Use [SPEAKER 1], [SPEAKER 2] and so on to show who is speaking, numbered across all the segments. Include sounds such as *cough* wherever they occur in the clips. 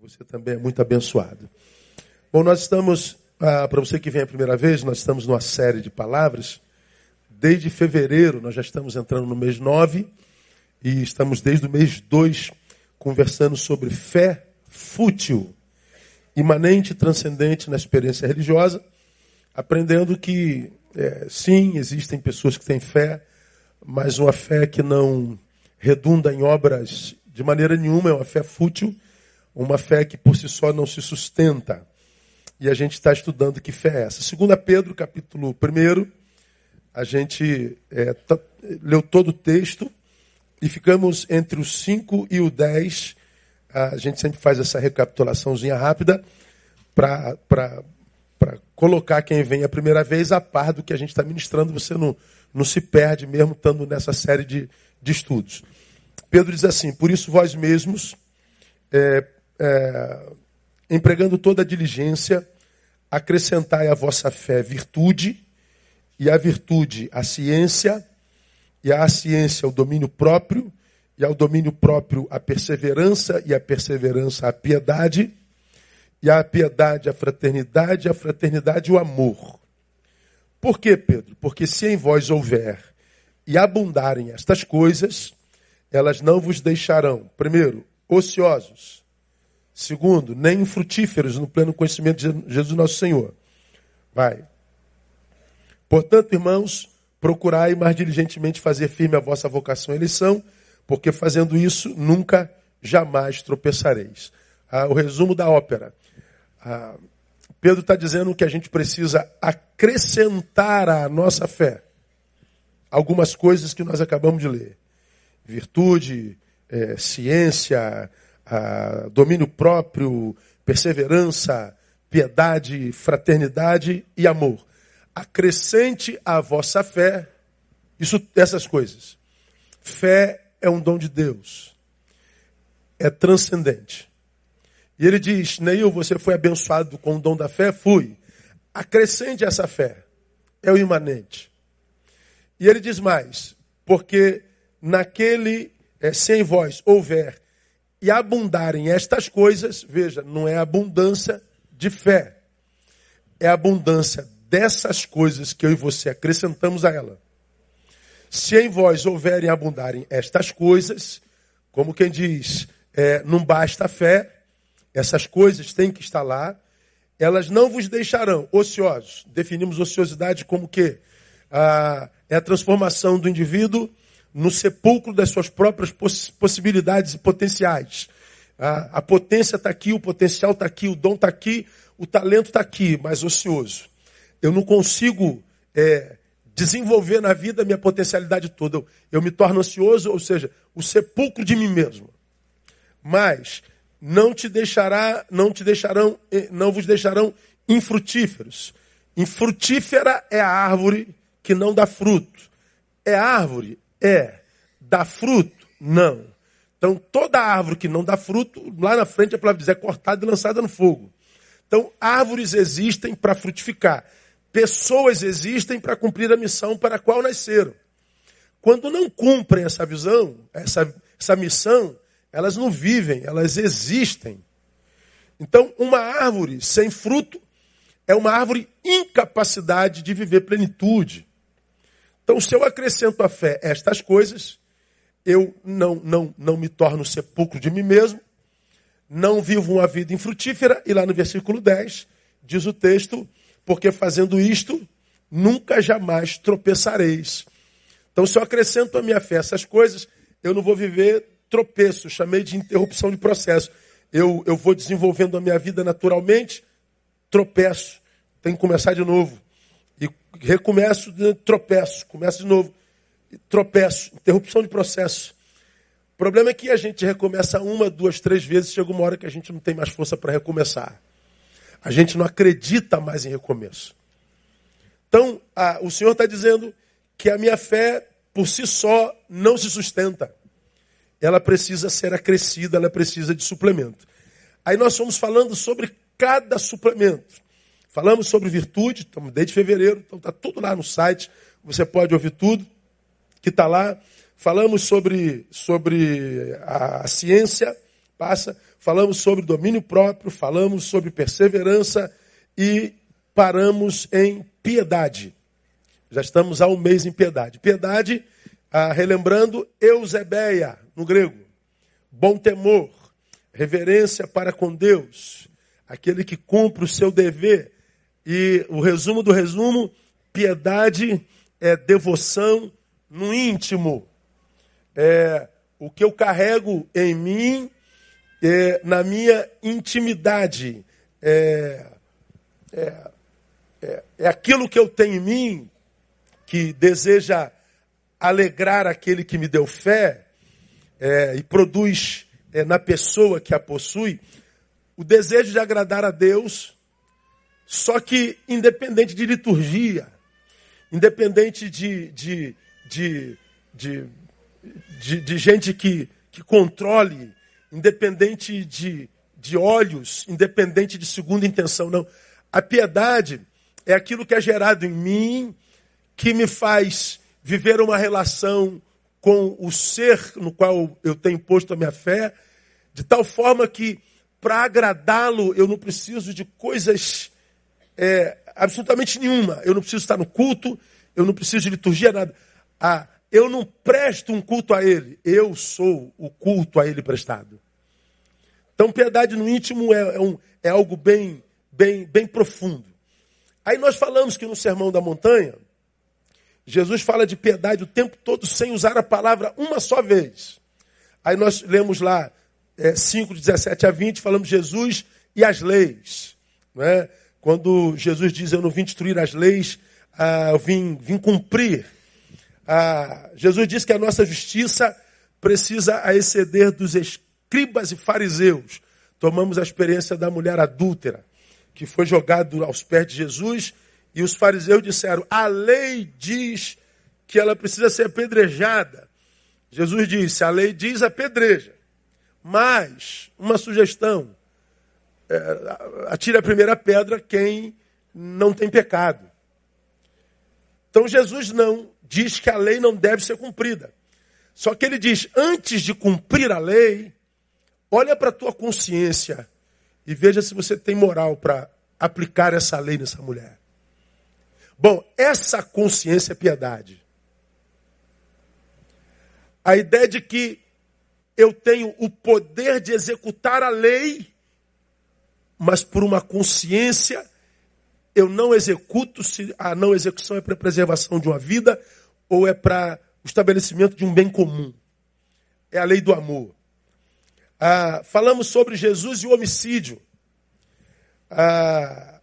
[SPEAKER 1] Você também é muito abençoado. Bom, nós estamos, ah, para você que vem a primeira vez, nós estamos numa série de palavras. Desde fevereiro, nós já estamos entrando no mês 9 e estamos desde o mês 2 conversando sobre fé fútil, imanente e transcendente na experiência religiosa, aprendendo que, é, sim, existem pessoas que têm fé, mas uma fé que não redunda em obras de maneira nenhuma, é uma fé fútil uma fé que por si só não se sustenta. E a gente está estudando que fé é essa. Segunda Pedro, capítulo 1, a gente é, tá, leu todo o texto e ficamos entre os 5 e o 10. A gente sempre faz essa recapitulaçãozinha rápida para colocar quem vem a primeira vez a par do que a gente está ministrando. Você não, não se perde mesmo estando nessa série de, de estudos. Pedro diz assim: Por isso vós mesmos, é, é, empregando toda a diligência, acrescentai à vossa fé virtude, e a virtude a ciência, e a ciência o domínio próprio, e ao domínio próprio a perseverança, e a perseverança a piedade, e a piedade a fraternidade, e a fraternidade o amor. Por quê, Pedro? Porque se em vós houver e abundarem estas coisas, elas não vos deixarão, primeiro, ociosos, Segundo, nem frutíferos no pleno conhecimento de Jesus nosso Senhor. Vai. Portanto, irmãos, procurai mais diligentemente fazer firme a vossa vocação e eleição, porque fazendo isso nunca, jamais tropeçareis. Ah, o resumo da ópera. Ah, Pedro está dizendo que a gente precisa acrescentar à nossa fé algumas coisas que nós acabamos de ler: virtude, é, ciência, domínio próprio, perseverança, piedade, fraternidade e amor. Acrescente à vossa fé isso, essas coisas. Fé é um dom de Deus. É transcendente. E ele diz: Neil, você foi abençoado com o dom da fé? Fui. Acrescente essa fé. É o imanente. E ele diz mais: porque naquele, é, se em vós houver e abundarem estas coisas, veja, não é abundância de fé, é abundância dessas coisas que eu e você acrescentamos a ela. Se em vós houverem abundarem estas coisas, como quem diz, é, não basta a fé, essas coisas têm que estar lá, elas não vos deixarão ociosos. Definimos ociosidade como que ah, é a transformação do indivíduo no sepulcro das suas próprias poss possibilidades e potenciais. A, a potência está aqui, o potencial está aqui, o dom está aqui, o talento está aqui, mas ocioso. Eu não consigo é, desenvolver na vida a minha potencialidade toda. Eu, eu me torno ansioso, ou seja, o sepulcro de mim mesmo. Mas não te deixará, não te deixarão, eh, não vos deixarão infrutíferos. Infrutífera é a árvore que não dá fruto. É árvore, é. Dá fruto? Não. Então, toda árvore que não dá fruto, lá na frente a palavra diz, é cortada e lançada no fogo. Então, árvores existem para frutificar. Pessoas existem para cumprir a missão para a qual nasceram. Quando não cumprem essa visão, essa, essa missão, elas não vivem, elas existem. Então, uma árvore sem fruto é uma árvore incapacidade de viver plenitude. Então, se eu acrescento à fé estas coisas, eu não, não, não me torno sepulcro de mim mesmo, não vivo uma vida infrutífera, e lá no versículo 10 diz o texto, porque fazendo isto, nunca jamais tropeçareis. Então, se eu acrescento à minha fé essas coisas, eu não vou viver tropeço, chamei de interrupção de processo. Eu, eu vou desenvolvendo a minha vida naturalmente, tropeço, tenho que começar de novo recomeço, tropeço, começo de novo, tropeço, interrupção de processo. O problema é que a gente recomeça uma, duas, três vezes, chega uma hora que a gente não tem mais força para recomeçar. A gente não acredita mais em recomeço. Então, a, o Senhor está dizendo que a minha fé, por si só, não se sustenta. Ela precisa ser acrescida, ela precisa de suplemento. Aí nós fomos falando sobre cada suplemento. Falamos sobre virtude, estamos desde fevereiro, então está tudo lá no site, você pode ouvir tudo que está lá. Falamos sobre, sobre a ciência, passa, falamos sobre domínio próprio, falamos sobre perseverança e paramos em piedade. Já estamos há um mês em piedade. Piedade, ah, relembrando, Eusebeia, no grego. Bom temor, reverência para com Deus, aquele que cumpre o seu dever. E o resumo do resumo, piedade é devoção no íntimo. É o que eu carrego em mim, é, na minha intimidade. É, é, é, é aquilo que eu tenho em mim que deseja alegrar aquele que me deu fé é, e produz é, na pessoa que a possui o desejo de agradar a Deus, só que independente de liturgia, independente de, de, de, de, de, de gente que, que controle, independente de, de olhos, independente de segunda intenção, não. A piedade é aquilo que é gerado em mim, que me faz viver uma relação com o ser no qual eu tenho posto a minha fé, de tal forma que, para agradá-lo, eu não preciso de coisas é, absolutamente nenhuma. Eu não preciso estar no culto, eu não preciso de liturgia, nada. Ah, eu não presto um culto a ele, eu sou o culto a ele prestado. Então, piedade no íntimo é, é, um, é algo bem, bem, bem profundo. Aí nós falamos que no Sermão da Montanha, Jesus fala de piedade o tempo todo sem usar a palavra uma só vez. Aí nós lemos lá é, 5, de 17 a 20, falamos Jesus e as leis. Não é? Quando Jesus diz, eu não vim destruir as leis, ah, eu vim, vim cumprir. Ah, Jesus disse que a nossa justiça precisa exceder dos escribas e fariseus. Tomamos a experiência da mulher adúltera, que foi jogada aos pés de Jesus, e os fariseus disseram: a lei diz que ela precisa ser apedrejada. Jesus disse: a lei diz apedreja. Mas, uma sugestão: é, atire a primeira pedra quem não tem pecado. Então Jesus não diz que a lei não deve ser cumprida. Só que ele diz: antes de cumprir a lei, olha para a tua consciência e veja se você tem moral para aplicar essa lei nessa mulher. Bom, essa consciência é piedade. A ideia de que eu tenho o poder de executar a lei, mas por uma consciência eu não executo se a não execução é para a preservação de uma vida ou é para o estabelecimento de um bem comum. É a lei do amor. Ah, falamos sobre Jesus e o homicídio. Ah,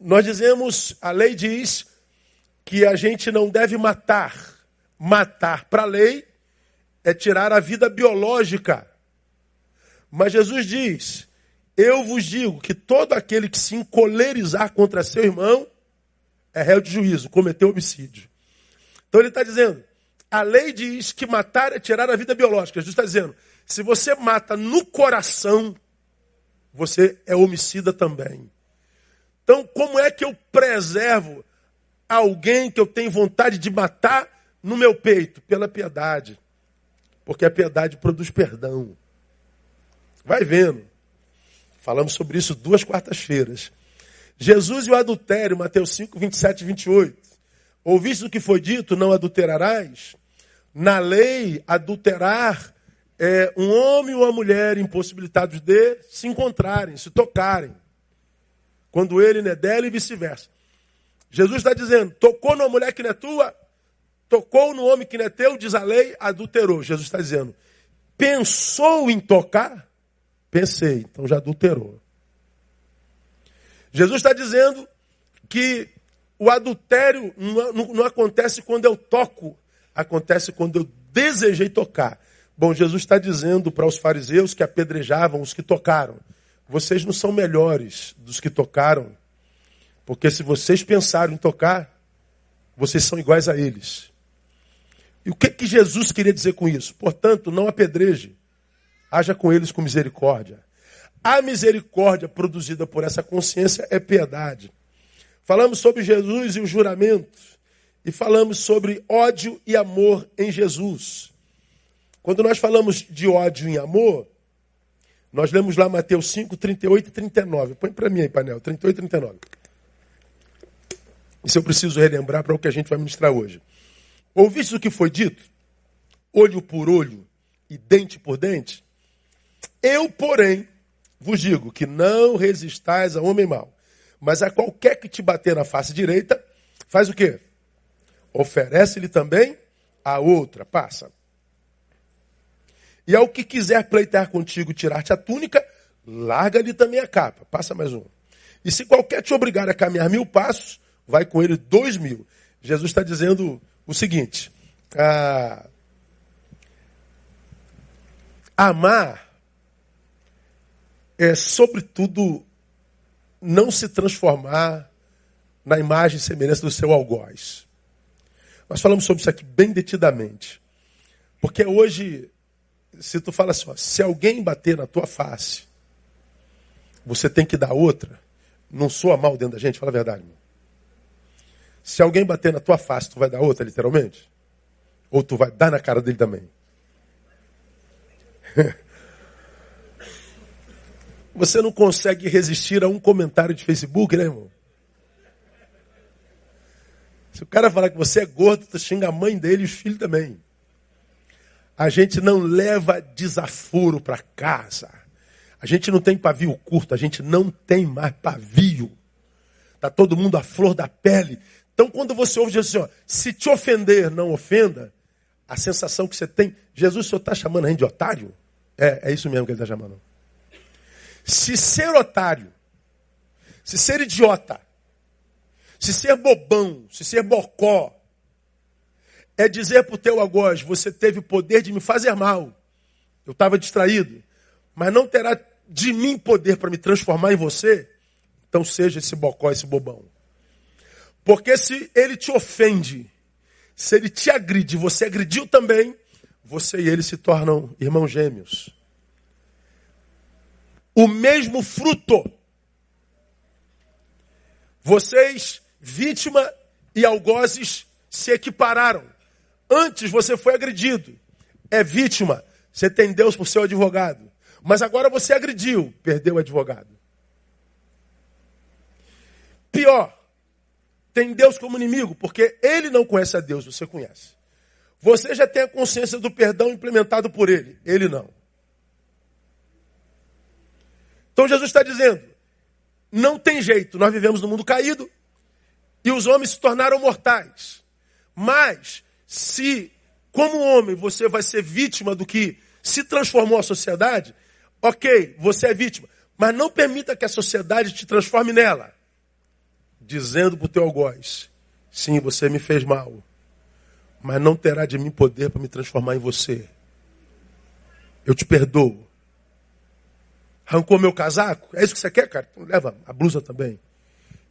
[SPEAKER 1] nós dizemos, a lei diz que a gente não deve matar. Matar para a lei é tirar a vida biológica. Mas Jesus diz: eu vos digo que todo aquele que se encolerizar contra seu irmão é réu de juízo, cometeu homicídio. Então ele está dizendo, a lei diz que matar é tirar a vida biológica. Jesus está dizendo, se você mata no coração, você é homicida também. Então, como é que eu preservo alguém que eu tenho vontade de matar no meu peito? Pela piedade. Porque a piedade produz perdão. Vai vendo. Falamos sobre isso duas quartas-feiras. Jesus e o adultério, Mateus 5, 27 e 28. Ouviste o que foi dito, não adulterarás? Na lei, adulterar é um homem ou uma mulher impossibilitados de se encontrarem, se tocarem. Quando ele não é dela e vice-versa. Jesus está dizendo: tocou numa mulher que não é tua, tocou no homem que não é teu, diz a lei, adulterou. Jesus está dizendo: pensou em tocar? Pensei, então já adulterou. Jesus está dizendo que o adultério não, não, não, acontece quando eu toco, acontece quando eu desejei tocar. Bom, Jesus está dizendo para os fariseus que apedrejavam os que tocaram: vocês não são melhores dos que tocaram, porque se vocês pensaram em tocar, vocês são iguais a eles. E o que, que Jesus queria dizer com isso? Portanto, não apedreje, haja com eles com misericórdia. A misericórdia produzida por essa consciência é piedade. Falamos sobre Jesus e o juramento. E falamos sobre ódio e amor em Jesus. Quando nós falamos de ódio e amor, Nós lemos lá Mateus 5, 38 e 39. Põe para mim aí, painel, 38 e 39. Isso eu preciso relembrar para o que a gente vai ministrar hoje. Ouviste o que foi dito? Olho por olho e dente por dente? Eu, porém, vos digo que não resistais a homem mau, mas a qualquer que te bater na face direita, faz o quê? Oferece-lhe também a outra, passa. E ao que quiser pleitar contigo, tirar-te a túnica, larga-lhe também a capa, passa mais um. E se qualquer te obrigar a caminhar mil passos, vai com ele dois mil. Jesus está dizendo o seguinte: ah, amar é, sobretudo, não se transformar na imagem e semelhança do seu algoz. Nós falamos sobre isso aqui bem detidamente. Porque hoje, se tu fala assim, ó, se alguém bater na tua face, você tem que dar outra, não soa mal dentro da gente, fala a verdade. Irmão. Se alguém bater na tua face, tu vai dar outra, literalmente? Ou tu vai dar na cara dele também? *laughs* Você não consegue resistir a um comentário de Facebook, né, irmão? Se o cara falar que você é gordo, tu xinga a mãe dele e os filhos também. A gente não leva desaforo para casa. A gente não tem pavio curto, a gente não tem mais pavio. Tá todo mundo à flor da pele. Então, quando você ouve Jesus assim, ó, se te ofender, não ofenda, a sensação que você tem, Jesus, o senhor está chamando a gente de otário? É, é isso mesmo que ele está chamando. Se ser otário, se ser idiota, se ser bobão, se ser bocó, é dizer para o teu algoz, você teve o poder de me fazer mal. Eu estava distraído, mas não terá de mim poder para me transformar em você. Então seja esse bocó, esse bobão. Porque se ele te ofende, se ele te agride, você agrediu também, você e ele se tornam irmãos gêmeos. O mesmo fruto. Vocês, vítima e algozes, se equipararam. Antes você foi agredido, é vítima, você tem Deus por seu advogado. Mas agora você agrediu, perdeu o advogado. Pior, tem Deus como inimigo, porque ele não conhece a Deus, você conhece. Você já tem a consciência do perdão implementado por ele, ele não. Então Jesus está dizendo: não tem jeito, nós vivemos num mundo caído e os homens se tornaram mortais. Mas, se, como homem, você vai ser vítima do que se transformou a sociedade, ok, você é vítima. Mas não permita que a sociedade te transforme nela dizendo para o teu algoz: sim, você me fez mal, mas não terá de mim poder para me transformar em você. Eu te perdoo. Arrancou meu casaco? É isso que você quer, cara? Então leva a blusa também.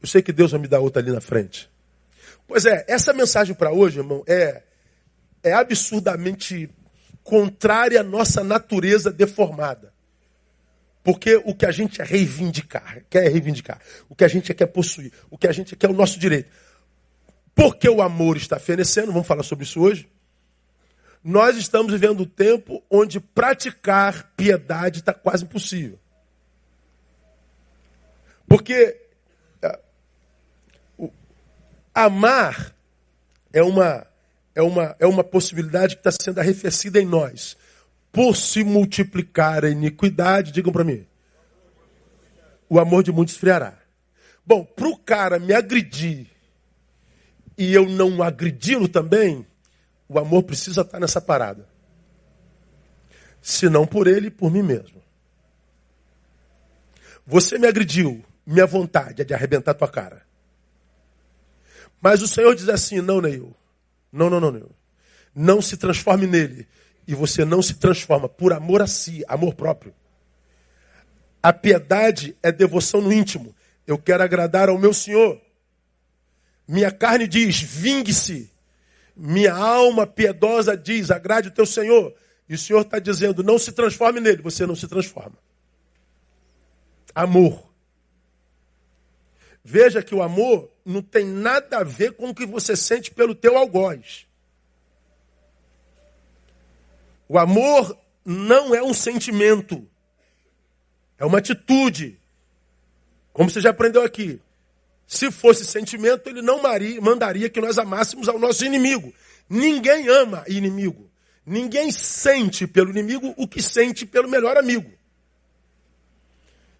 [SPEAKER 1] Eu sei que Deus vai me dar outra ali na frente. Pois é, essa mensagem para hoje, irmão, é, é absurdamente contrária à nossa natureza deformada. Porque o que a gente é reivindicar, quer reivindicar, o que a gente quer possuir, o que a gente quer é o nosso direito. Porque o amor está fenecendo, vamos falar sobre isso hoje. Nós estamos vivendo um tempo onde praticar piedade está quase impossível. Porque o, amar é uma, é, uma, é uma possibilidade que está sendo arrefecida em nós por se multiplicar a iniquidade, digam para mim, o amor de muitos esfriará. Bom, para o cara me agredir e eu não agredi-lo também, o amor precisa estar nessa parada. Se não por ele, por mim mesmo. Você me agrediu, minha vontade é de arrebentar tua cara. Mas o Senhor diz assim: não, Neil. Não, não, não, Neil. Não se transforme nele e você não se transforma por amor a si, amor próprio. A piedade é devoção no íntimo. Eu quero agradar ao meu Senhor. Minha carne diz: vingue-se. Minha alma piedosa diz: agrade o teu Senhor. E o Senhor está dizendo: não se transforme nele. Você não se transforma. Amor. Veja que o amor não tem nada a ver com o que você sente pelo teu algoz. O amor não é um sentimento. É uma atitude. Como você já aprendeu aqui. Se fosse sentimento, ele não mandaria que nós amássemos ao nosso inimigo. Ninguém ama inimigo. Ninguém sente pelo inimigo o que sente pelo melhor amigo.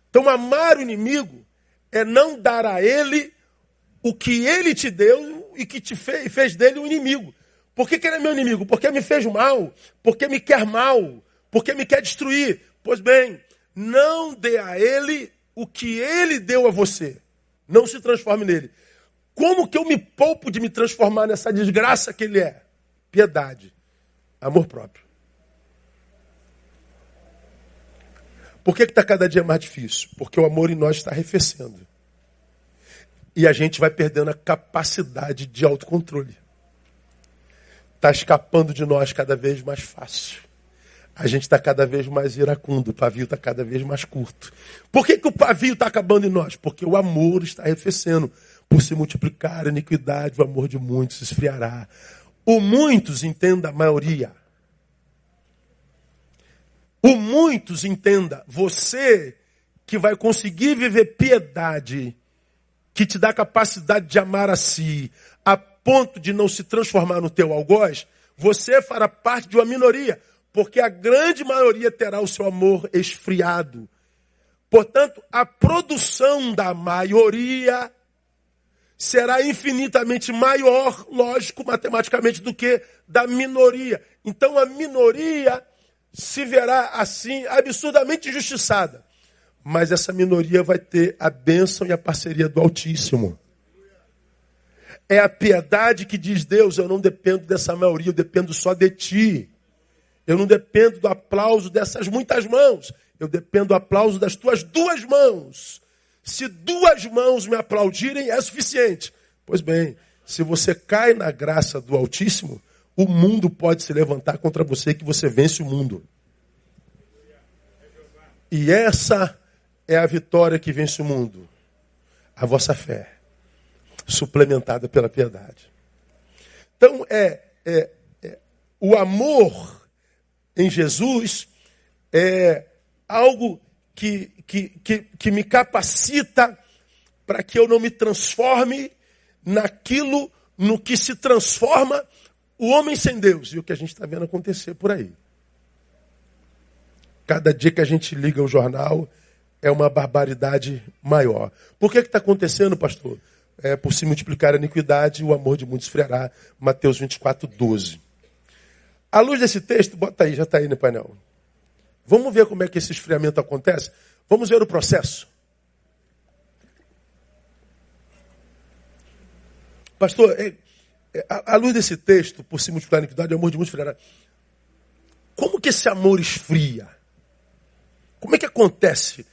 [SPEAKER 1] Então, amar o inimigo é não dar a ele o que ele te deu e que te fez, fez dele um inimigo. Por que, que ele é meu inimigo? Porque me fez mal, porque me quer mal, porque me quer destruir. Pois bem, não dê a ele o que ele deu a você. Não se transforme nele. Como que eu me poupo de me transformar nessa desgraça que ele é? Piedade, amor próprio. Por que está cada dia mais difícil? Porque o amor em nós está arrefecendo. E a gente vai perdendo a capacidade de autocontrole. Está escapando de nós cada vez mais fácil. A gente está cada vez mais iracundo, o pavio está cada vez mais curto. Por que, que o pavio está acabando em nós? Porque o amor está arrefecendo. Por se multiplicar a iniquidade, o amor de muitos se esfriará. O muitos entenda a maioria. O muitos entenda, você que vai conseguir viver piedade que te dá capacidade de amar a si, a ponto de não se transformar no teu algoz, você fará parte de uma minoria, porque a grande maioria terá o seu amor esfriado. Portanto, a produção da maioria será infinitamente maior, lógico, matematicamente, do que da minoria. Então a minoria se verá assim absurdamente injustiçada mas essa minoria vai ter a bênção e a parceria do Altíssimo. É a piedade que diz: Deus, eu não dependo dessa maioria, eu dependo só de ti. Eu não dependo do aplauso dessas muitas mãos, eu dependo do aplauso das tuas duas mãos. Se duas mãos me aplaudirem, é suficiente. Pois bem, se você cai na graça do Altíssimo, o mundo pode se levantar contra você que você vence o mundo. E essa é a vitória que vence o mundo? A vossa fé, suplementada pela piedade. Então, é, é, é o amor em Jesus é algo que, que, que, que me capacita para que eu não me transforme naquilo no que se transforma o homem sem Deus. E o que a gente está vendo acontecer por aí. Cada dia que a gente liga o jornal, é uma barbaridade maior. Por que está acontecendo, pastor? É, por se multiplicar a iniquidade, o amor de muitos esfriará. Mateus 24, 12. À luz desse texto, bota aí, já está aí no painel. Vamos ver como é que esse esfriamento acontece? Vamos ver o processo. Pastor, é, à luz desse texto, por se multiplicar a iniquidade, o amor de muitos esfriará. Como que esse amor esfria? Como é que acontece?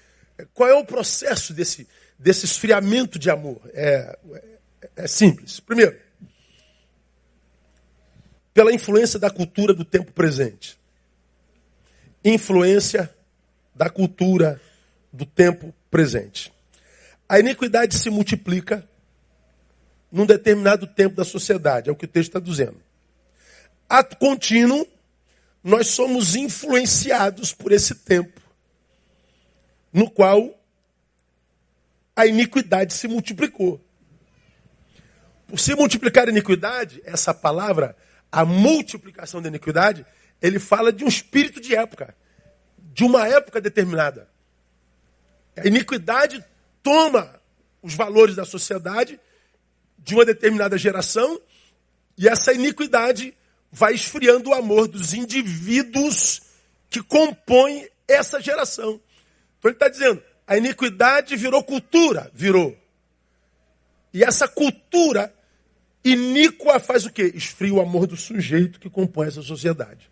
[SPEAKER 1] Qual é o processo desse, desse esfriamento de amor? É, é, é simples. Primeiro, pela influência da cultura do tempo presente. Influência da cultura do tempo presente. A iniquidade se multiplica num determinado tempo da sociedade, é o que o texto está dizendo. Ato contínuo, nós somos influenciados por esse tempo no qual a iniquidade se multiplicou. Por se multiplicar a iniquidade, essa palavra, a multiplicação da iniquidade, ele fala de um espírito de época, de uma época determinada. A iniquidade toma os valores da sociedade de uma determinada geração e essa iniquidade vai esfriando o amor dos indivíduos que compõem essa geração. Então ele está dizendo, a iniquidade virou cultura, virou. E essa cultura iníqua faz o quê? Esfria o amor do sujeito que compõe essa sociedade.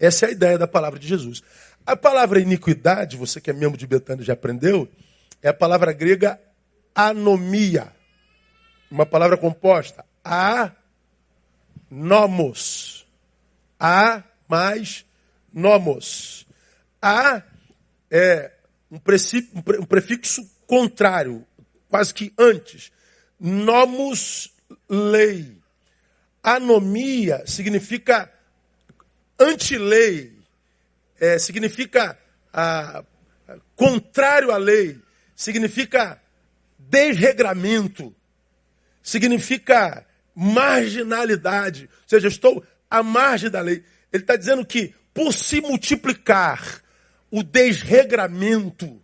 [SPEAKER 1] Essa é a ideia da palavra de Jesus. A palavra iniquidade, você que é membro de Betânia já aprendeu, é a palavra grega anomia. Uma palavra composta. A nomos. A mais nomos. A é um, prefixo contrário, quase que antes. Nomus lei. Anomia significa antilei, é, significa contrário à lei, significa desregramento, significa marginalidade. Ou seja, estou à margem da lei. Ele está dizendo que por se multiplicar o desregramento,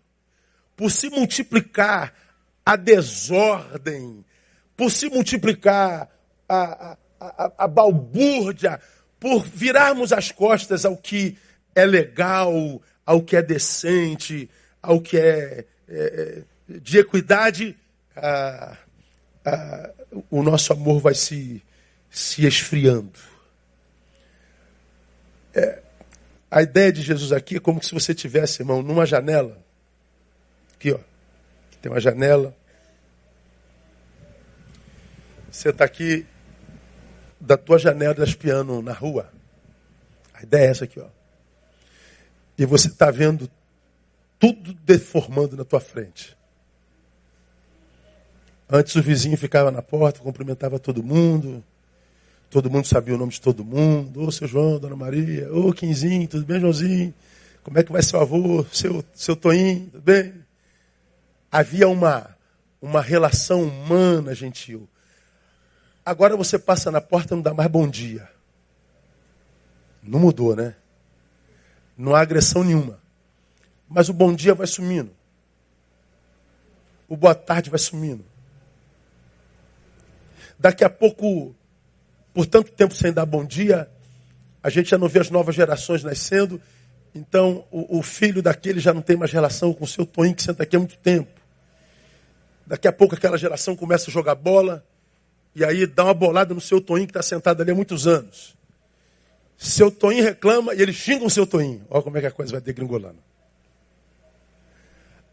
[SPEAKER 1] por se multiplicar a desordem, por se multiplicar a, a, a, a balbúrdia, por virarmos as costas ao que é legal, ao que é decente, ao que é, é, é de equidade, a, a, o nosso amor vai se, se esfriando. É, a ideia de Jesus aqui é como se você tivesse, irmão, numa janela. Aqui, ó. Tem uma janela. Você está aqui da tua janela espiando na rua. A ideia é essa aqui, ó. E você está vendo tudo deformando na tua frente. Antes o vizinho ficava na porta, cumprimentava todo mundo. Todo mundo sabia o nome de todo mundo. Ô, seu João, Dona Maria. Ô, Quinzinho, tudo bem, Joãozinho? Como é que vai seu avô, seu, seu Toinho, tudo bem? Havia uma, uma relação humana, gentil. Agora você passa na porta e não dá mais bom dia. Não mudou, né? Não há agressão nenhuma. Mas o bom dia vai sumindo. O boa tarde vai sumindo. Daqui a pouco, por tanto tempo sem dar bom dia, a gente já não vê as novas gerações nascendo. Então, o, o filho daquele já não tem mais relação com o seu Toninho que senta aqui há muito tempo. Daqui a pouco aquela geração começa a jogar bola. E aí dá uma bolada no seu Toninho que está sentado ali há muitos anos. Seu Toninho reclama e eles xingam o seu Toninho. Olha como é que a coisa vai degringolando.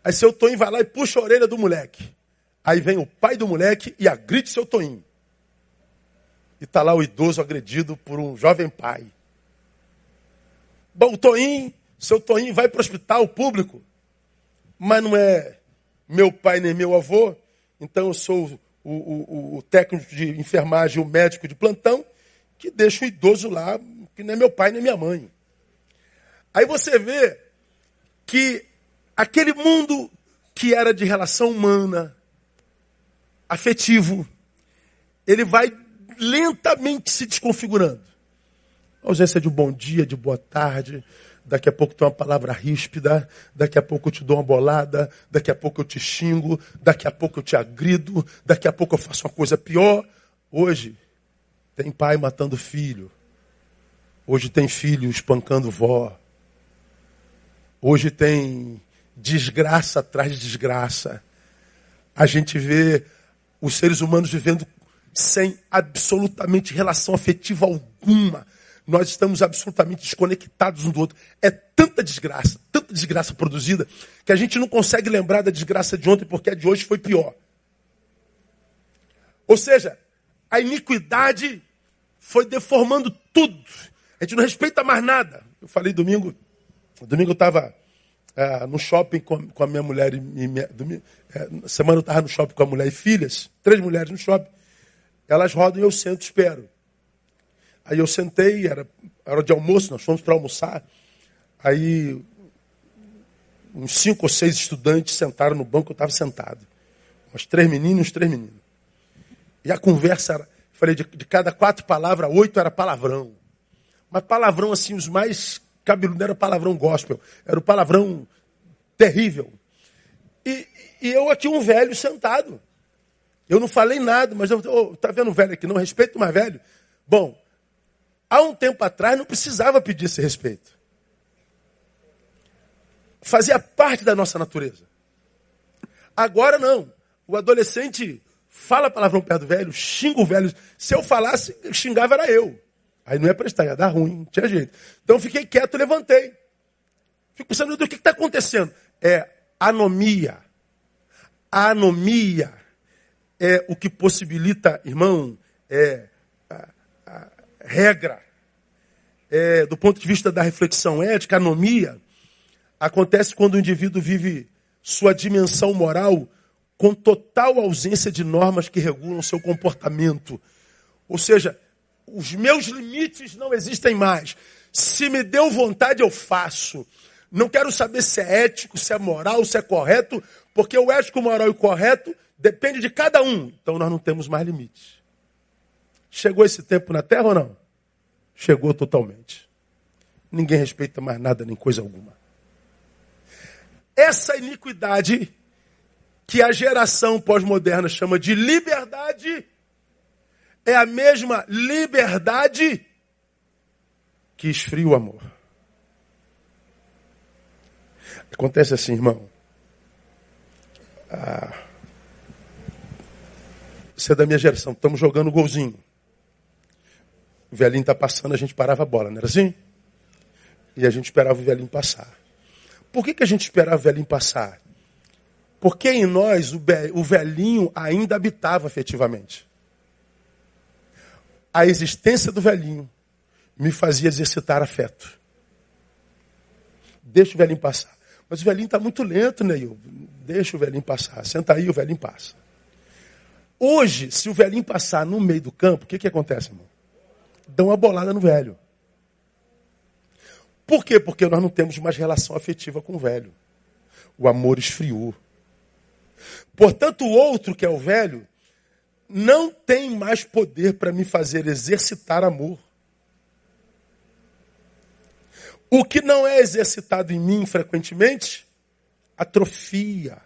[SPEAKER 1] Aí seu Toninho vai lá e puxa a orelha do moleque. Aí vem o pai do moleque e agride seu Toninho. E está lá o idoso agredido por um jovem pai. Bom, o Toninho, seu Toninho vai para o hospital público, mas não é meu pai nem meu avô, então eu sou o, o, o técnico de enfermagem, o médico de plantão, que deixa o idoso lá, que nem é meu pai nem minha mãe. Aí você vê que aquele mundo que era de relação humana, afetivo, ele vai lentamente se desconfigurando. A ausência de um bom dia, de boa tarde, daqui a pouco tem uma palavra ríspida, daqui a pouco eu te dou uma bolada, daqui a pouco eu te xingo, daqui a pouco eu te agrido, daqui a pouco eu faço uma coisa pior. Hoje tem pai matando filho. Hoje tem filho espancando vó. Hoje tem desgraça atrás de desgraça. A gente vê os seres humanos vivendo sem absolutamente relação afetiva alguma nós estamos absolutamente desconectados um do outro. É tanta desgraça, tanta desgraça produzida, que a gente não consegue lembrar da desgraça de ontem porque a de hoje foi pior. Ou seja, a iniquidade foi deformando tudo. A gente não respeita mais nada. Eu falei domingo, domingo eu estava é, no shopping com, com, a minha mulher e, minha, domingo, é, semana eu estava no shopping com a mulher e filhas, três mulheres no shopping. Elas rodam e eu sento e espero. Aí eu sentei, era hora de almoço, nós fomos para almoçar. Aí uns cinco ou seis estudantes sentaram no banco, eu estava sentado. Umas três meninos, três meninos. E a conversa era, falei, de, de cada quatro palavras, oito era palavrão. Mas palavrão, assim, os mais cabeludos era palavrão gospel. Era o palavrão terrível. E, e eu aqui, um velho sentado. Eu não falei nada, mas eu, oh, tá vendo o velho aqui? Não respeito mais velho. Bom, há um tempo atrás não precisava pedir esse respeito. Fazia parte da nossa natureza. Agora não. O adolescente fala palavrão perto do velho, xinga o velho. Se eu falasse, xingava era eu. Aí não ia prestar, ia dar ruim, não tinha jeito. Então fiquei quieto, levantei. Fico pensando, do que está acontecendo? É anomia. Anomia é o que possibilita, irmão, é regra, é, do ponto de vista da reflexão ética, anomia, acontece quando o indivíduo vive sua dimensão moral com total ausência de normas que regulam seu comportamento. Ou seja, os meus limites não existem mais. Se me deu vontade, eu faço. Não quero saber se é ético, se é moral, se é correto, porque o ético, moral e correto depende de cada um. Então nós não temos mais limites. Chegou esse tempo na Terra ou não? Chegou totalmente. Ninguém respeita mais nada, nem coisa alguma. Essa iniquidade que a geração pós-moderna chama de liberdade é a mesma liberdade que esfria o amor. Acontece assim, irmão. Ah, você é da minha geração, estamos jogando golzinho. O velhinho está passando, a gente parava a bola, não era assim? E a gente esperava o velhinho passar. Por que, que a gente esperava o velhinho passar? Porque em nós o velhinho ainda habitava afetivamente. A existência do velhinho me fazia exercitar afeto. Deixa o velhinho passar. Mas o velhinho está muito lento, Neil. Deixa o velhinho passar. Senta aí, o velhinho passa. Hoje, se o velhinho passar no meio do campo, o que, que acontece, irmão? Dá uma bolada no velho. Por quê? Porque nós não temos mais relação afetiva com o velho. O amor esfriou. Portanto, o outro, que é o velho, não tem mais poder para me fazer exercitar amor. O que não é exercitado em mim frequentemente, atrofia.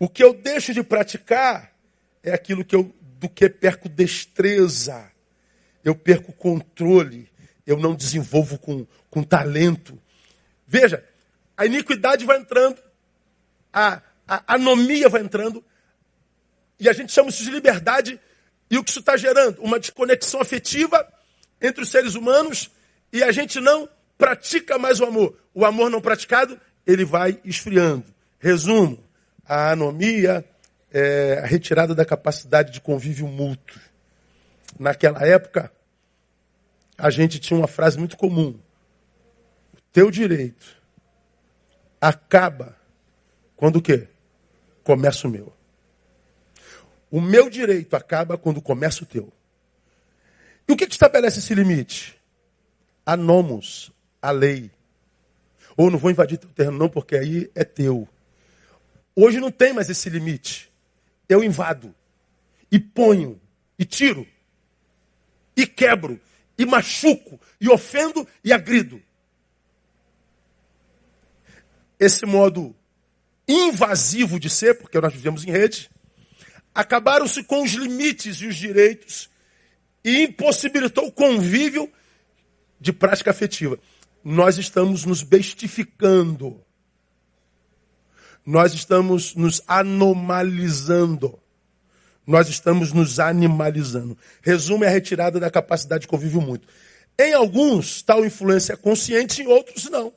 [SPEAKER 1] O que eu deixo de praticar é aquilo que eu, do que perco destreza, eu perco controle, eu não desenvolvo com, com talento. Veja, a iniquidade vai entrando, a, a anomia vai entrando, e a gente chama isso de liberdade, e o que isso está gerando? Uma desconexão afetiva entre os seres humanos e a gente não pratica mais o amor. O amor não praticado, ele vai esfriando. Resumo: a anomia é a retirada da capacidade de convívio mútuo. Naquela época, a gente tinha uma frase muito comum: o teu direito acaba quando o quê? Começa o meu. O meu direito acaba quando começa o teu. E o que, que estabelece esse limite? a nomos, a lei. Ou não vou invadir teu terreno não, porque aí é teu. Hoje não tem mais esse limite. Eu invado, e ponho, e tiro, e quebro, e machuco, e ofendo, e agrido. Esse modo invasivo de ser, porque nós vivemos em rede, acabaram-se com os limites e os direitos e impossibilitou o convívio de prática afetiva. Nós estamos nos bestificando. Nós estamos nos anomalizando. Nós estamos nos animalizando. Resumo é a retirada da capacidade de convívio muito. Em alguns, tal influência é consciente, em outros, não.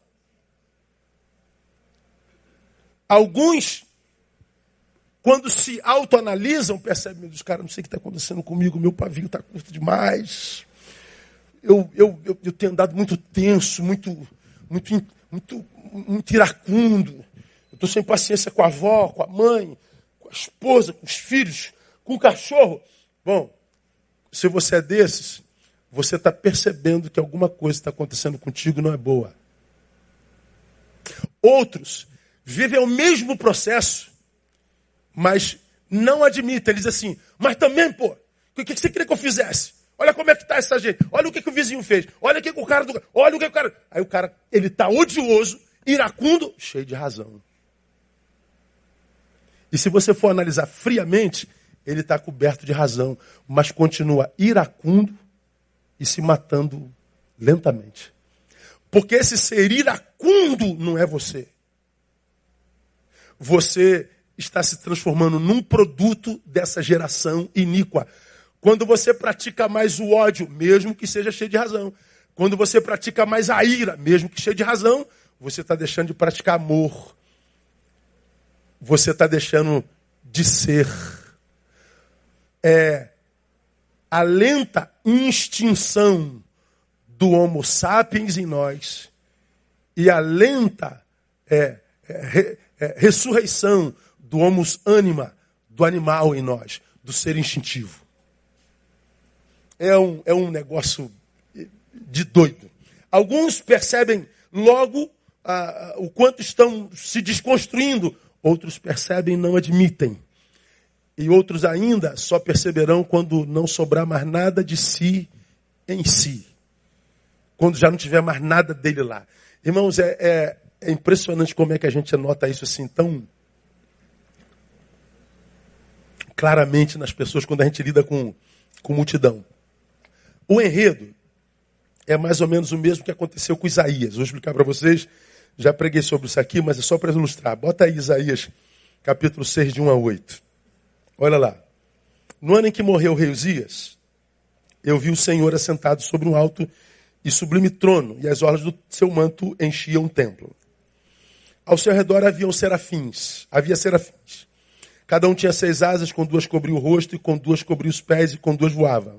[SPEAKER 1] Alguns, quando se autoanalisam, percebem, meu Deus, cara, não sei o que está acontecendo comigo, meu pavio está curto demais eu, eu, eu, eu tenho andado muito tenso, muito, muito, muito, muito iracundo. Estou sem paciência com a avó, com a mãe, com a esposa, com os filhos, com o cachorro. Bom, se você é desses, você está percebendo que alguma coisa está acontecendo contigo e não é boa. Outros vivem o mesmo processo, mas não admitem. Eles dizem assim, mas também, pô, o que você queria que eu fizesse? Olha como é que está essa gente. Olha o que, que o vizinho fez. Olha o que, que o cara do. Olha o que, que o cara. Aí o cara, ele está odioso, iracundo, cheio de razão. E se você for analisar friamente, ele está coberto de razão, mas continua iracundo e se matando lentamente. Porque esse ser iracundo não é você. Você está se transformando num produto dessa geração iníqua. Quando você pratica mais o ódio, mesmo que seja cheio de razão. Quando você pratica mais a ira, mesmo que cheio de razão, você está deixando de praticar amor. Você está deixando de ser. É a lenta extinção do Homo sapiens em nós e a lenta é, é, é, ressurreição do Homo anima, do animal em nós, do ser instintivo é um, é um negócio de doido. Alguns percebem Logo, ah, o quanto estão se desconstruindo, outros percebem e não admitem. E outros ainda só perceberão quando não sobrar mais nada de si em si. Quando já não tiver mais nada dele lá. Irmãos, é, é, é impressionante como é que a gente anota isso assim tão claramente nas pessoas quando a gente lida com, com multidão. O enredo é mais ou menos o mesmo que aconteceu com Isaías. Vou explicar para vocês. Já preguei sobre isso aqui, mas é só para ilustrar. Bota aí Isaías, capítulo 6, de 1 a 8. Olha lá. No ano em que morreu o rei Uzias, eu vi o Senhor assentado sobre um alto e sublime trono, e as orlas do seu manto enchiam o templo. Ao seu redor haviam serafins, havia serafins. Cada um tinha seis asas, com duas cobria o rosto, e com duas cobria os pés, e com duas voava.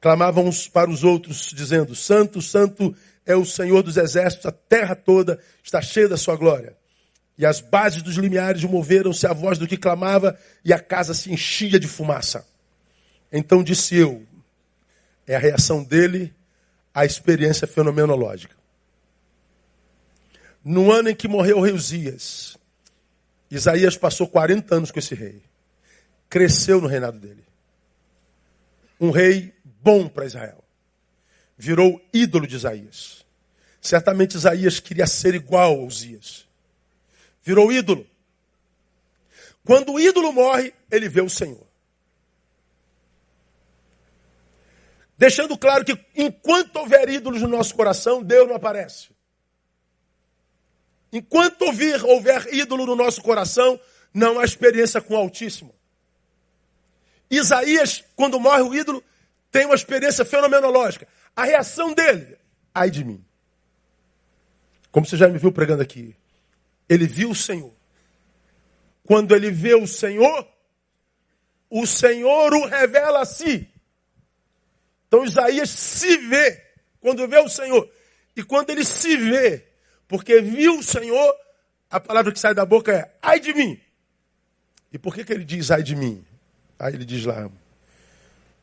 [SPEAKER 1] Clamavam uns para os outros, dizendo: Santo, Santo é o Senhor dos exércitos, a terra toda está cheia da sua glória. E as bases dos limiares moveram-se à voz do que clamava, e a casa se enchia de fumaça. Então disse eu: é a reação dele à experiência fenomenológica. No ano em que morreu o rei Uzias, Isaías passou 40 anos com esse rei. Cresceu no reinado dele. Um rei bom para Israel. Virou ídolo de Isaías. Certamente Isaías queria ser igual a Uzias. Virou ídolo. Quando o ídolo morre, ele vê o Senhor. Deixando claro que enquanto houver ídolos no nosso coração, Deus não aparece. Enquanto houver, houver ídolo no nosso coração, não há experiência com o Altíssimo. Isaías, quando morre o ídolo, tem uma experiência fenomenológica. A reação dele, ai de mim. Como você já me viu pregando aqui, ele viu o Senhor. Quando ele vê o Senhor, o Senhor o revela a si. Então Isaías se vê quando vê o Senhor. E quando ele se vê, porque viu o Senhor, a palavra que sai da boca é ai de mim. E por que, que ele diz ai de mim? Aí ele diz lá,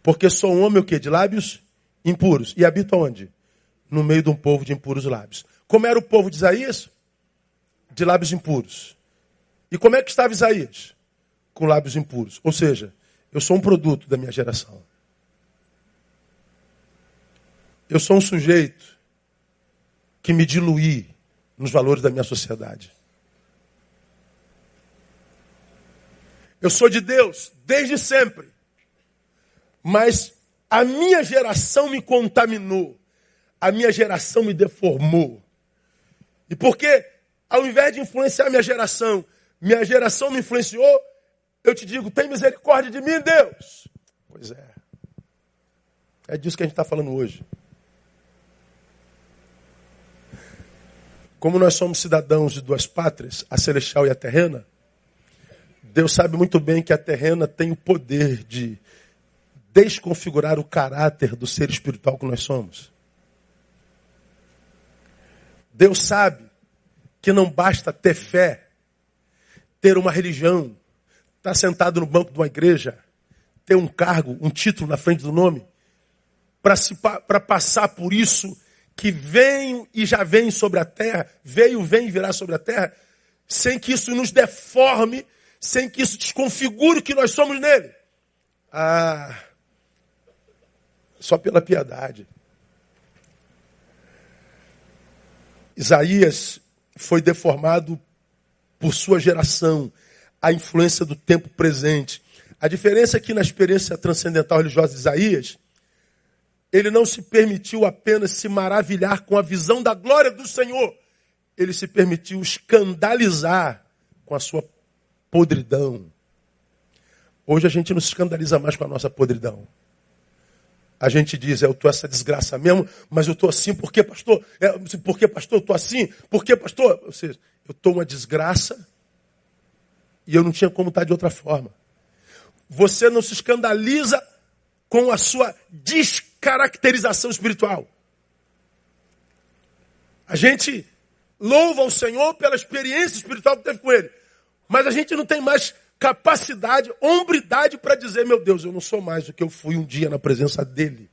[SPEAKER 1] porque sou um homem o quê? De lábios impuros. E habito onde? No meio de um povo de impuros lábios. Como era o povo de Isaías? De lábios impuros. E como é que estava Isaías? Com lábios impuros. Ou seja, eu sou um produto da minha geração. Eu sou um sujeito que me diluí nos valores da minha sociedade. Eu sou de Deus desde sempre. Mas a minha geração me contaminou. A minha geração me deformou. E porque, ao invés de influenciar minha geração, minha geração me influenciou, eu te digo, tem misericórdia de mim, Deus. Pois é. É disso que a gente está falando hoje. Como nós somos cidadãos de duas pátrias, a celestial e a terrena, Deus sabe muito bem que a terrena tem o poder de desconfigurar o caráter do ser espiritual que nós somos. Deus sabe que não basta ter fé, ter uma religião, estar sentado no banco de uma igreja, ter um cargo, um título na frente do nome, para passar por isso que vem e já vem sobre a terra, veio, vem e virá sobre a terra, sem que isso nos deforme, sem que isso desconfigure o que nós somos nele. Ah, só pela piedade. Isaías foi deformado por sua geração, a influência do tempo presente. A diferença é que na experiência transcendental religiosa de Isaías, ele não se permitiu apenas se maravilhar com a visão da glória do Senhor, ele se permitiu escandalizar com a sua podridão. Hoje a gente não se escandaliza mais com a nossa podridão. A gente diz, eu estou essa desgraça mesmo, mas eu estou assim, por que, pastor? É, por que, pastor, eu estou assim? Por que, pastor? Ou seja, eu estou uma desgraça e eu não tinha como estar de outra forma. Você não se escandaliza com a sua descaracterização espiritual. A gente louva o Senhor pela experiência espiritual que teve com Ele. Mas a gente não tem mais capacidade, hombridade para dizer, meu Deus, eu não sou mais o que eu fui um dia na presença dele.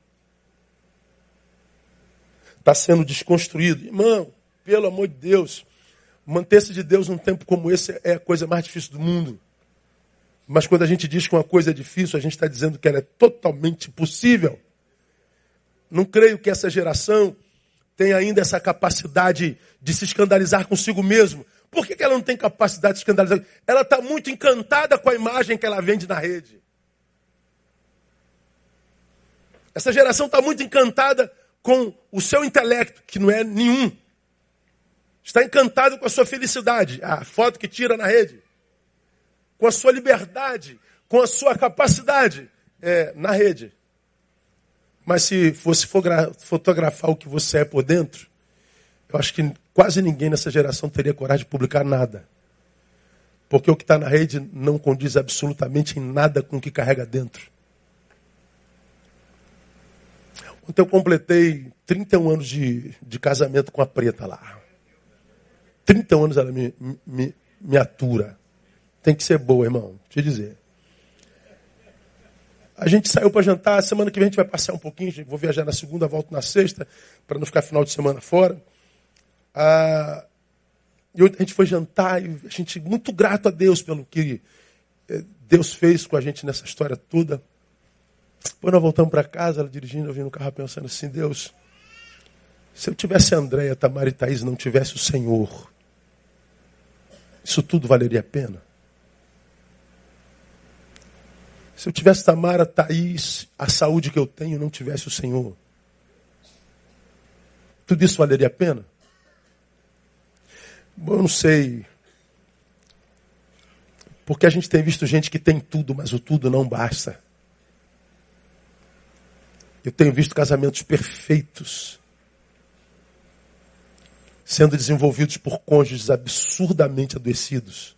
[SPEAKER 1] Está sendo desconstruído. Irmão, Pelo amor de Deus. Manter-se de Deus num tempo como esse é a coisa mais difícil do mundo. Mas quando a gente diz que uma coisa é difícil, a gente está dizendo que ela é totalmente possível. Não creio que essa geração tenha ainda essa capacidade de se escandalizar consigo mesmo. Por que, ela não tem capacidade de escandalizar? Ela está muito encantada com a imagem que ela vende na rede. Essa geração está muito encantada com o seu intelecto, que não é nenhum. Está encantado com a sua felicidade, a foto que tira na rede. Com a sua liberdade, com a sua capacidade é, na rede. Mas se fosse fotografar o que você é por dentro, eu acho que quase ninguém nessa geração teria coragem de publicar nada. Porque o que está na rede não condiz absolutamente em nada com o que carrega dentro. Ontem eu completei 31 anos de, de casamento com a preta lá. 30 anos ela me, me, me atura. Tem que ser boa, irmão. Eu dizer. A gente saiu para jantar. Semana que vem a gente vai passear um pouquinho. Vou viajar na segunda, volto na sexta, para não ficar final de semana fora. Ah, e a gente foi jantar e a gente muito grato a Deus pelo que eh, Deus fez com a gente nessa história toda. Quando nós voltamos para casa, ela dirigindo, eu vim no carro pensando assim, Deus, se eu tivesse Andréia, Tamara e Thaís não tivesse o Senhor, isso tudo valeria a pena? Se eu tivesse Tamara, Thaís, a saúde que eu tenho, não tivesse o Senhor, tudo isso valeria a pena? Eu não sei. Porque a gente tem visto gente que tem tudo, mas o tudo não basta. Eu tenho visto casamentos perfeitos sendo desenvolvidos por cônjuges absurdamente adoecidos.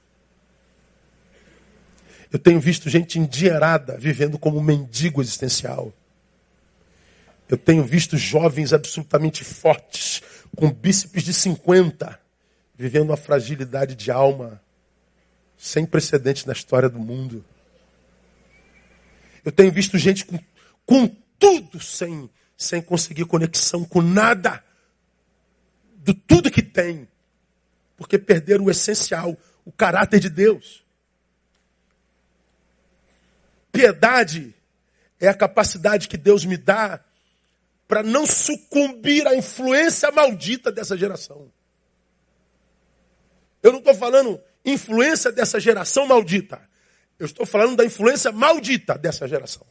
[SPEAKER 1] Eu tenho visto gente endinheirada vivendo como mendigo existencial. Eu tenho visto jovens absolutamente fortes, com bíceps de 50, vivendo uma fragilidade de alma sem precedente na história do mundo. Eu tenho visto gente com, com tudo sem, sem conseguir conexão com nada do tudo que tem, porque perderam o essencial, o caráter de Deus. Piedade é a capacidade que Deus me dá para não sucumbir à influência maldita dessa geração. Eu não estou falando influência dessa geração maldita. Eu estou falando da influência maldita dessa geração.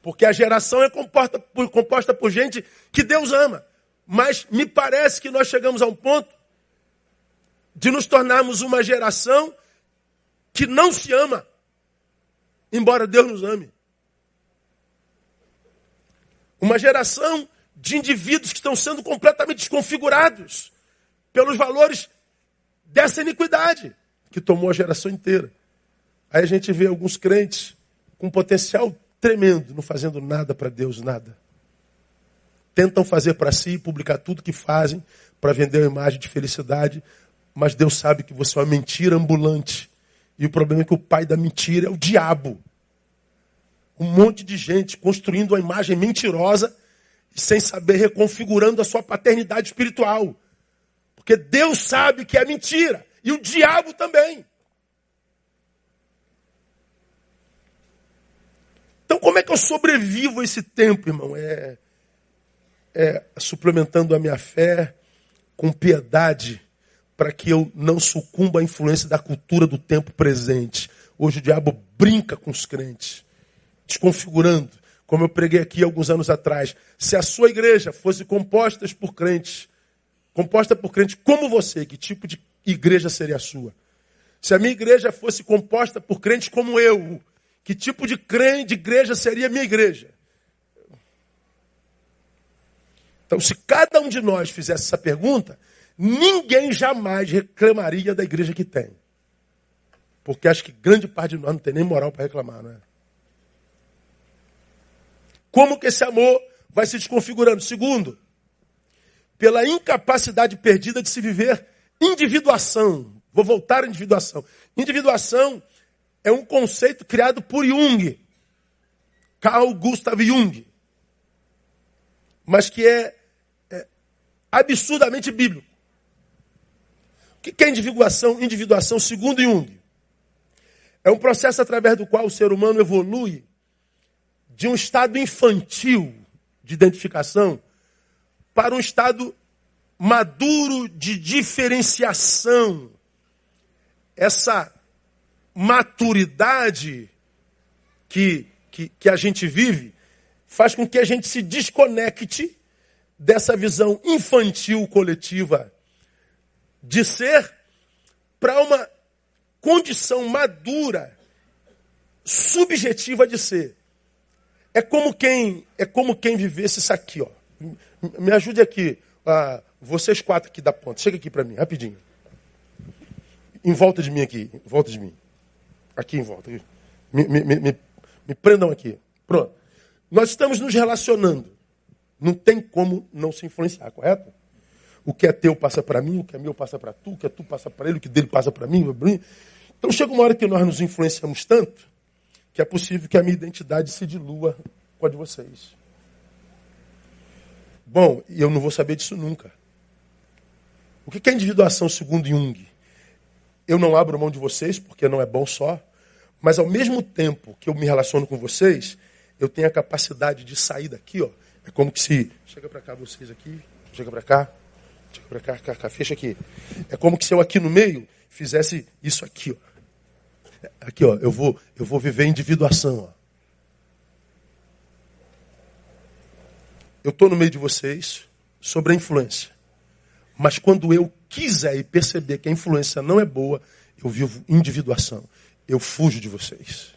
[SPEAKER 1] Porque a geração é composta por, composta por gente que Deus ama. Mas me parece que nós chegamos a um ponto de nos tornarmos uma geração que não se ama, embora Deus nos ame. Uma geração de indivíduos que estão sendo completamente desconfigurados pelos valores dessa iniquidade que tomou a geração inteira. Aí a gente vê alguns crentes com potencial tremendo, não fazendo nada para Deus, nada. Tentam fazer para si, publicar tudo que fazem para vender uma imagem de felicidade, mas Deus sabe que você é uma mentira ambulante. E o problema é que o pai da mentira é o diabo. Um monte de gente construindo uma imagem mentirosa sem saber reconfigurando a sua paternidade espiritual. Porque Deus sabe que é mentira. E o diabo também. Então, como é que eu sobrevivo a esse tempo, irmão? É, é suplementando a minha fé com piedade, para que eu não sucumba à influência da cultura do tempo presente. Hoje o diabo brinca com os crentes, desconfigurando, como eu preguei aqui alguns anos atrás. Se a sua igreja fosse composta por crentes, composta por crentes como você, que tipo de igreja seria a sua? Se a minha igreja fosse composta por crentes como eu, que tipo de crente, de igreja seria a minha igreja? Então, se cada um de nós fizesse essa pergunta, ninguém jamais reclamaria da igreja que tem. Porque acho que grande parte de nós não tem nem moral para reclamar, não é? Como que esse amor vai se desconfigurando? Segundo, pela incapacidade perdida de se viver individuação. Vou voltar à individuação. Individuação é um conceito criado por Jung, Carl Gustav Jung, mas que é, é absurdamente bíblico. O que é individuação? Individuação, segundo Jung, é um processo através do qual o ser humano evolui de um estado infantil de identificação para um estado maduro de diferenciação. Essa maturidade que, que, que a gente vive faz com que a gente se desconecte dessa visão infantil coletiva de ser para uma condição madura, subjetiva de ser. É como quem é como quem vivesse isso aqui, ó. Me ajude aqui, ah, vocês quatro aqui da ponta. Chega aqui para mim, rapidinho. Em volta de mim aqui, em volta de mim. Aqui em volta. Me, me, me, me prendam aqui. Pronto. Nós estamos nos relacionando. Não tem como não se influenciar, correto? O que é teu passa para mim, o que é meu passa para tu, o que é tu passa para ele, o que dele passa para mim. Então chega uma hora que nós nos influenciamos tanto que é possível que a minha identidade se dilua com a de vocês. Bom, eu não vou saber disso nunca. O que é individuação segundo Jung? Eu não abro mão de vocês porque não é bom só, mas ao mesmo tempo que eu me relaciono com vocês, eu tenho a capacidade de sair daqui, ó. É como que se chega para cá vocês aqui, chega para cá, chega para cá, cá, cá, fecha aqui. É como que se eu aqui no meio fizesse isso aqui, ó. Aqui, ó, eu vou, eu vou viver individuação. Ó. Eu estou no meio de vocês sobre a influência. Mas quando eu quiser e perceber que a influência não é boa, eu vivo individuação. Eu fujo de vocês.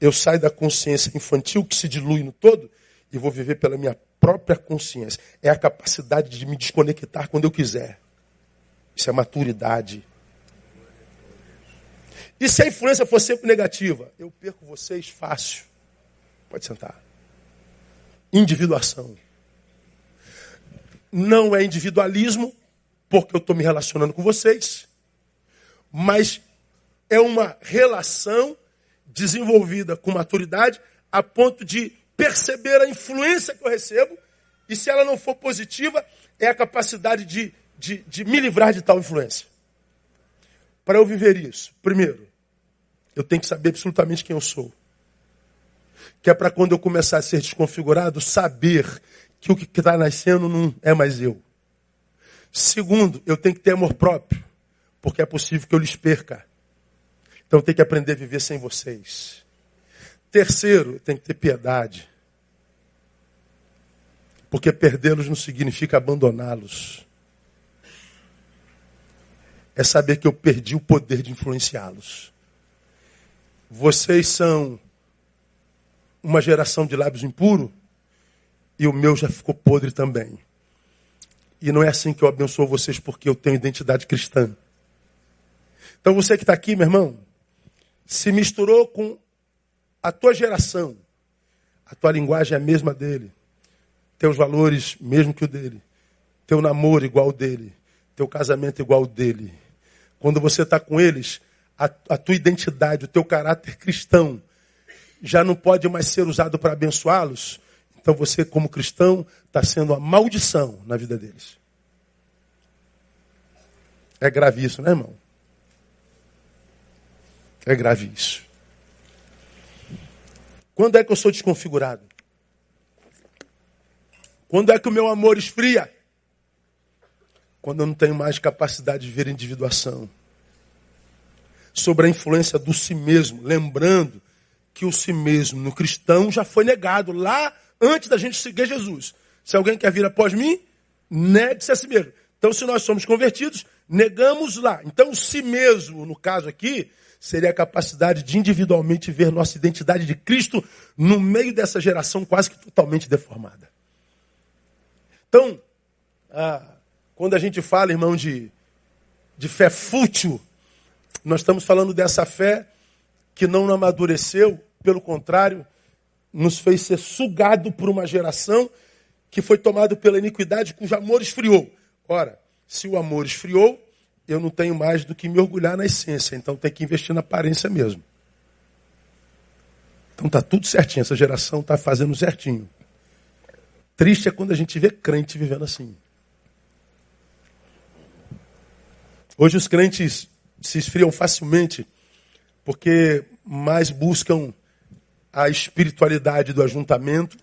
[SPEAKER 1] Eu saio da consciência infantil que se dilui no todo e vou viver pela minha própria consciência. É a capacidade de me desconectar quando eu quiser. Isso é maturidade. E se a influência for sempre negativa? Eu perco vocês fácil. Pode sentar. Individuação. Não é individualismo, porque eu estou me relacionando com vocês, mas é uma relação desenvolvida com maturidade a ponto de perceber a influência que eu recebo, e se ela não for positiva, é a capacidade de, de, de me livrar de tal influência. Para eu viver isso, primeiro, eu tenho que saber absolutamente quem eu sou. Que é para quando eu começar a ser desconfigurado, saber que o que está nascendo não é mais eu. Segundo, eu tenho que ter amor próprio, porque é possível que eu lhes perca. Então eu tenho que aprender a viver sem vocês. Terceiro, eu tenho que ter piedade. Porque perdê-los não significa abandoná-los. É saber que eu perdi o poder de influenciá-los. Vocês são uma geração de lábios impuros e o meu já ficou podre também. E não é assim que eu abençoo vocês porque eu tenho identidade cristã. Então você que está aqui, meu irmão, se misturou com a tua geração. A tua linguagem é a mesma dele. Teus valores mesmo que o dele. Teu namoro igual ao dele. Teu casamento igual ao dele. Quando você está com eles, a, a tua identidade, o teu caráter cristão já não pode mais ser usado para abençoá-los, então você, como cristão, está sendo uma maldição na vida deles. É grave isso, né, irmão? É grave isso. Quando é que eu sou desconfigurado? Quando é que o meu amor esfria? Quando eu não tenho mais capacidade de ver individuação sobre a influência do si mesmo, lembrando que o si mesmo no cristão já foi negado lá antes da gente seguir Jesus. Se alguém quer vir após mim, negue-se a si mesmo. Então, se nós somos convertidos, negamos lá. Então, o si mesmo, no caso aqui, seria a capacidade de individualmente ver nossa identidade de Cristo no meio dessa geração quase que totalmente deformada. Então, ah, quando a gente fala, irmão, de, de fé fútil, nós estamos falando dessa fé que não amadureceu, pelo contrário, nos fez ser sugado por uma geração que foi tomado pela iniquidade cujo amor esfriou. Ora, se o amor esfriou, eu não tenho mais do que me orgulhar na essência, então tem que investir na aparência mesmo. Então está tudo certinho, essa geração está fazendo certinho. Triste é quando a gente vê crente vivendo assim. Hoje os crentes se esfriam facilmente porque mais buscam a espiritualidade do ajuntamento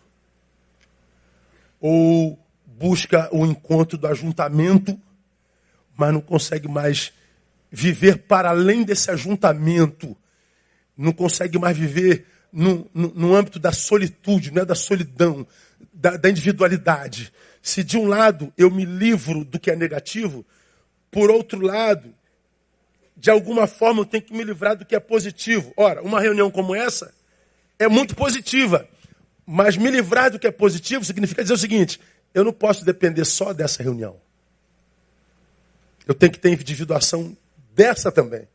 [SPEAKER 1] ou busca o encontro do ajuntamento, mas não consegue mais viver para além desse ajuntamento, não consegue mais viver no, no, no âmbito da solitude, não é da solidão, da, da individualidade. Se de um lado eu me livro do que é negativo, por outro lado, de alguma forma eu tenho que me livrar do que é positivo. Ora, uma reunião como essa é muito positiva, mas me livrar do que é positivo significa dizer o seguinte: eu não posso depender só dessa reunião. Eu tenho que ter individuação dessa também.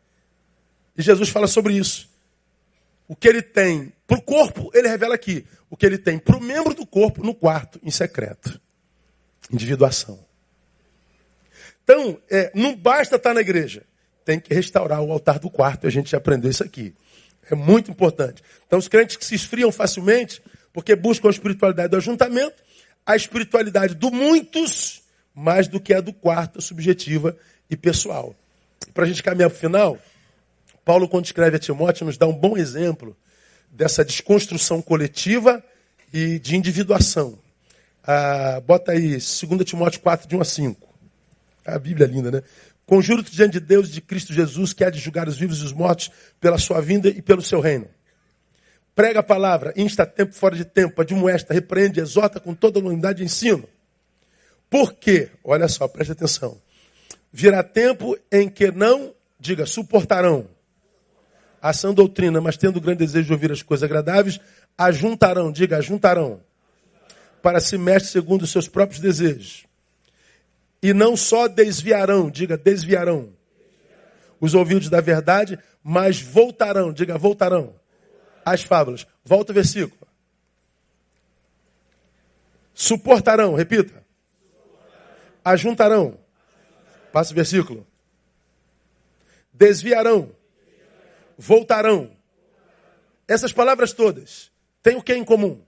[SPEAKER 1] E Jesus fala sobre isso. O que ele tem para o corpo, ele revela aqui. O que ele tem para o membro do corpo, no quarto, em secreto. Individuação. Então, é, não basta estar na igreja. Tem que restaurar o altar do quarto. A gente já aprendeu isso aqui. É muito importante. Então, os crentes que se esfriam facilmente, porque buscam a espiritualidade do ajuntamento, a espiritualidade do muitos, mais do que a do quarto, subjetiva e pessoal. Para a gente caminhar para o final, Paulo, quando escreve a Timóteo, nos dá um bom exemplo dessa desconstrução coletiva e de individuação. Ah, bota aí, 2 Timóteo 4, de 1 a 5. A Bíblia é linda, né? Conjuro-te diante de Deus, de Cristo Jesus, que há de julgar os vivos e os mortos pela sua vinda e pelo seu reino. Prega a palavra, insta tempo fora de tempo, admoesta, repreende, exorta com toda unidade e ensino. Por quê? Olha só, preste atenção. Virá tempo em que não, diga, suportarão a sã doutrina, mas tendo grande desejo de ouvir as coisas agradáveis, ajuntarão, diga, ajuntarão, para se mestre segundo os seus próprios desejos. E não só desviarão, diga, desviarão, os ouvidos da verdade, mas voltarão, diga, voltarão, às fábulas. Volta o versículo. Suportarão, repita. Ajuntarão. Passa o versículo. Desviarão voltarão. Essas palavras todas têm o que em comum?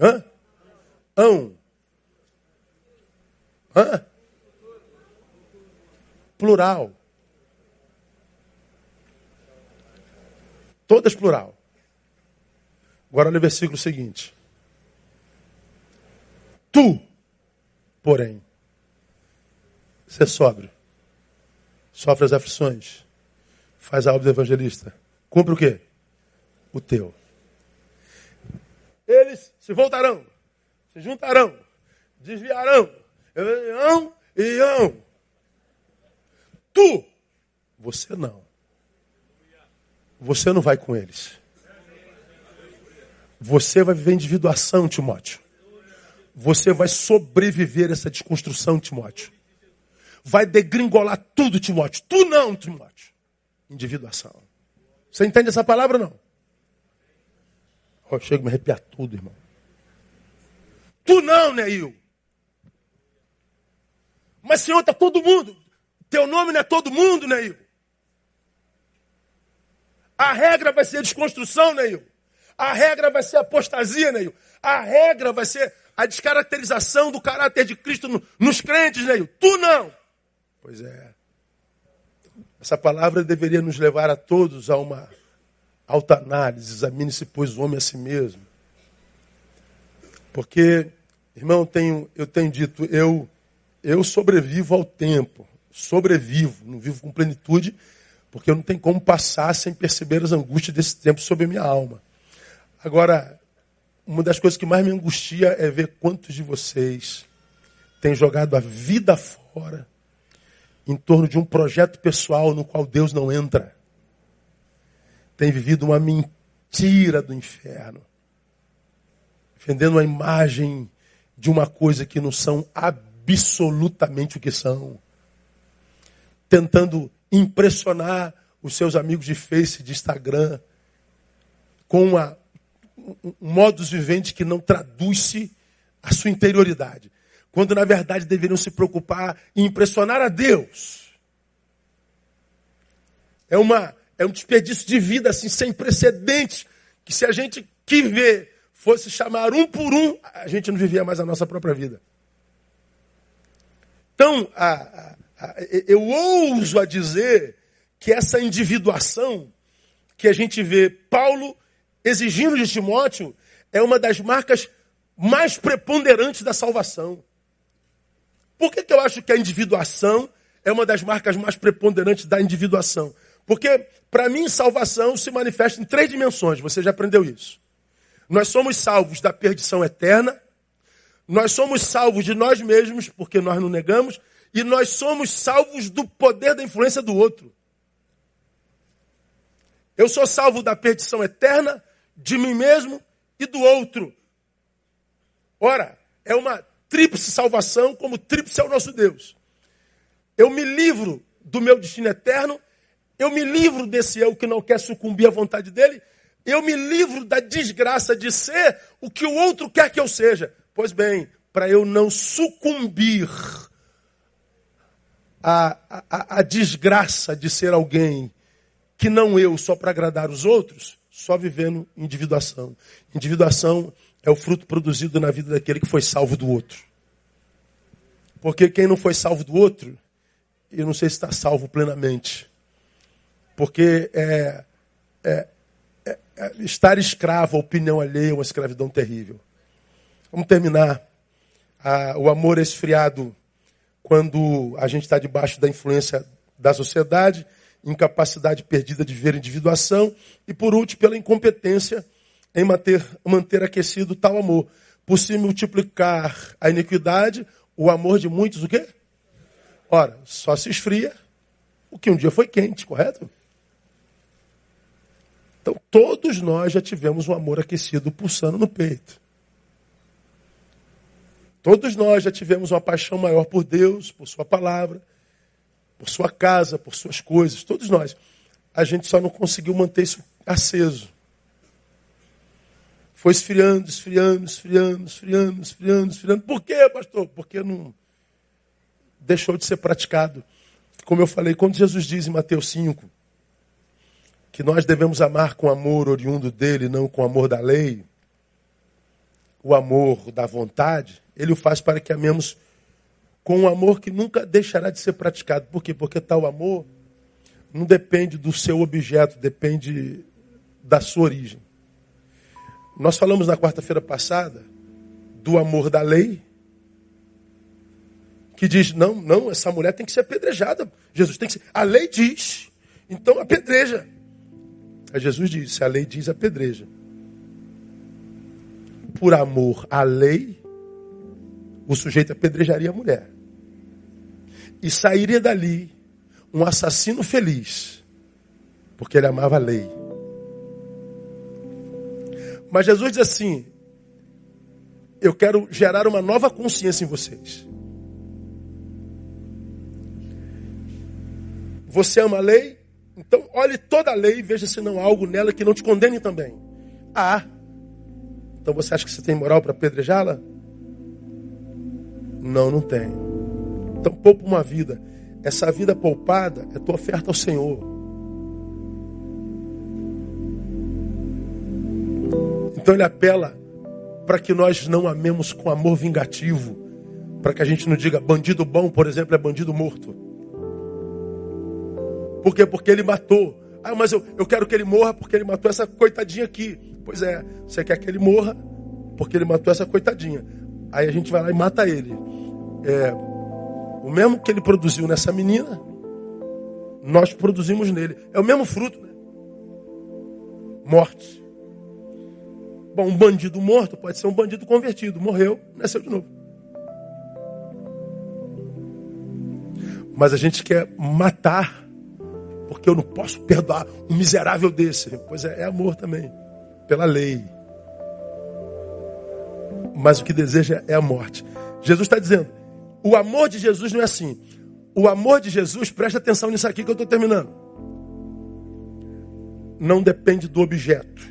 [SPEAKER 1] Hã? Ão. Hã? Plural. Todas plural. Agora olha o versículo seguinte. Tu, porém, ser sóbrio, sofre as aflições, faz a obra do evangelista. Cumpre o quê? O teu. Eles se voltarão, se juntarão, desviarão, e irão. Tu, você não. Você não vai com eles. Você vai viver individuação, Timóteo. Você vai sobreviver essa desconstrução, Timóteo. Vai degringolar tudo, Timóteo. Tu não, Timóteo individuação. Você entende essa palavra ou não? Oh, chega a me arrepiar tudo, irmão. Tu não, Neil. Mas, Senhor, está todo mundo. Teu nome não é todo mundo, Neil. A regra vai ser desconstrução, Neil. A regra vai ser apostasia, Neil. A regra vai ser a descaracterização do caráter de Cristo no, nos crentes, Neil. Tu não. Pois é. Essa palavra deveria nos levar a todos a uma alta análise, examine-se, pois, o homem a si mesmo. Porque, irmão, tenho, eu tenho dito, eu, eu sobrevivo ao tempo, sobrevivo, não vivo com plenitude, porque eu não tenho como passar sem perceber as angústias desse tempo sobre a minha alma. Agora, uma das coisas que mais me angustia é ver quantos de vocês têm jogado a vida fora em torno de um projeto pessoal no qual Deus não entra. Tem vivido uma mentira do inferno, defendendo a imagem de uma coisa que não são absolutamente o que são, tentando impressionar os seus amigos de Face, de Instagram, com uma, um modus vivente que não traduz-se a sua interioridade quando na verdade deveriam se preocupar em impressionar a Deus. É, uma, é um desperdício de vida assim, sem precedentes, que se a gente que vê fosse chamar um por um, a gente não vivia mais a nossa própria vida. Então, a, a, eu ouso a dizer que essa individuação que a gente vê Paulo exigindo de Timóteo é uma das marcas mais preponderantes da salvação. Por que, que eu acho que a individuação é uma das marcas mais preponderantes da individuação? Porque, para mim, salvação se manifesta em três dimensões, você já aprendeu isso. Nós somos salvos da perdição eterna, nós somos salvos de nós mesmos, porque nós não negamos, e nós somos salvos do poder da influência do outro. Eu sou salvo da perdição eterna, de mim mesmo e do outro. Ora, é uma tríplice salvação, como tríplice é o nosso Deus. Eu me livro do meu destino eterno, eu me livro desse eu que não quer sucumbir à vontade dele, eu me livro da desgraça de ser o que o outro quer que eu seja. Pois bem, para eu não sucumbir à, à, à desgraça de ser alguém que não eu, só para agradar os outros, só vivendo individuação. Individuação é o fruto produzido na vida daquele que foi salvo do outro. Porque quem não foi salvo do outro, eu não sei se está salvo plenamente. Porque é, é, é, é estar escravo, a opinião alheia, é uma escravidão terrível. Vamos terminar. Ah, o amor esfriado quando a gente está debaixo da influência da sociedade, incapacidade perdida de ver individuação e, por último, pela incompetência em manter, manter aquecido tal amor. Por se multiplicar a iniquidade, o amor de muitos, o quê? Ora, só se esfria o que um dia foi quente, correto? Então, todos nós já tivemos um amor aquecido pulsando no peito. Todos nós já tivemos uma paixão maior por Deus, por Sua palavra, por Sua casa, por Suas coisas. Todos nós. A gente só não conseguiu manter isso aceso. Foi esfriando, esfriando, esfriando, esfriando, esfriando, esfriando. Por quê, pastor? Porque não deixou de ser praticado. Como eu falei, quando Jesus diz em Mateus 5 que nós devemos amar com amor oriundo dele, não com amor da lei, o amor da vontade, ele o faz para que amemos com um amor que nunca deixará de ser praticado. Por quê? Porque tal amor não depende do seu objeto, depende da sua origem. Nós falamos na quarta-feira passada do amor da lei, que diz: não, não, essa mulher tem que ser apedrejada. Jesus tem que ser. A lei diz, então apedreja. Aí Jesus disse: a lei diz apedreja. Por amor à lei, o sujeito apedrejaria a mulher. E sairia dali um assassino feliz, porque ele amava a lei. Mas Jesus diz assim: Eu quero gerar uma nova consciência em vocês. Você ama a lei? Então olhe toda a lei e veja se não há algo nela que não te condene também. Ah, então você acha que você tem moral para apedrejá-la? Não, não tem. Então poupa uma vida. Essa vida poupada é tua oferta ao Senhor. Então ele apela para que nós não amemos com amor vingativo, para que a gente não diga bandido bom, por exemplo, é bandido morto. Por quê? Porque ele matou. Ah, mas eu, eu quero que ele morra porque ele matou essa coitadinha aqui. Pois é, você quer que ele morra porque ele matou essa coitadinha. Aí a gente vai lá e mata ele. É, o mesmo que ele produziu nessa menina, nós produzimos nele. É o mesmo fruto, né? Morte. Bom, um bandido morto pode ser um bandido convertido. Morreu, nasceu de novo. Mas a gente quer matar, porque eu não posso perdoar um miserável desse. Pois é, é amor também, pela lei. Mas o que deseja é a morte. Jesus está dizendo: o amor de Jesus não é assim. O amor de Jesus, preste atenção nisso aqui que eu estou terminando. Não depende do objeto.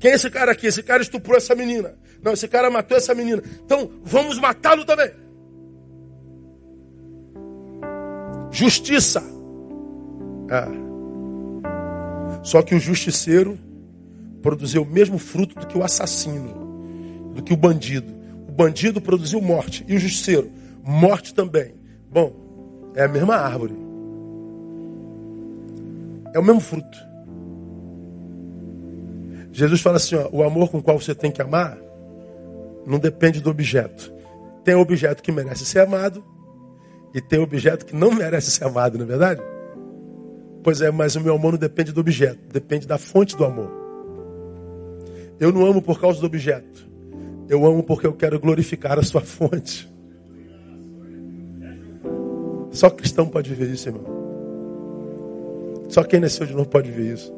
[SPEAKER 1] Quem é esse cara aqui? Esse cara estuprou essa menina. Não, esse cara matou essa menina. Então, vamos matá-lo também. Justiça. Ah. Só que o justiceiro produziu o mesmo fruto do que o assassino, do que o bandido. Bandido produziu morte e o justiceiro Morte também. Bom, é a mesma árvore. É o mesmo fruto. Jesus fala assim: ó, o amor com o qual você tem que amar não depende do objeto. Tem objeto que merece ser amado e tem objeto que não *laughs* merece ser amado, não é verdade? Pois é, mas o meu amor não depende do objeto, depende da fonte do amor. Eu não amo por causa do objeto. Eu amo porque eu quero glorificar a sua *laughs* fonte. Só cristão pode ver isso, irmão. Só quem nasceu de novo pode ver isso.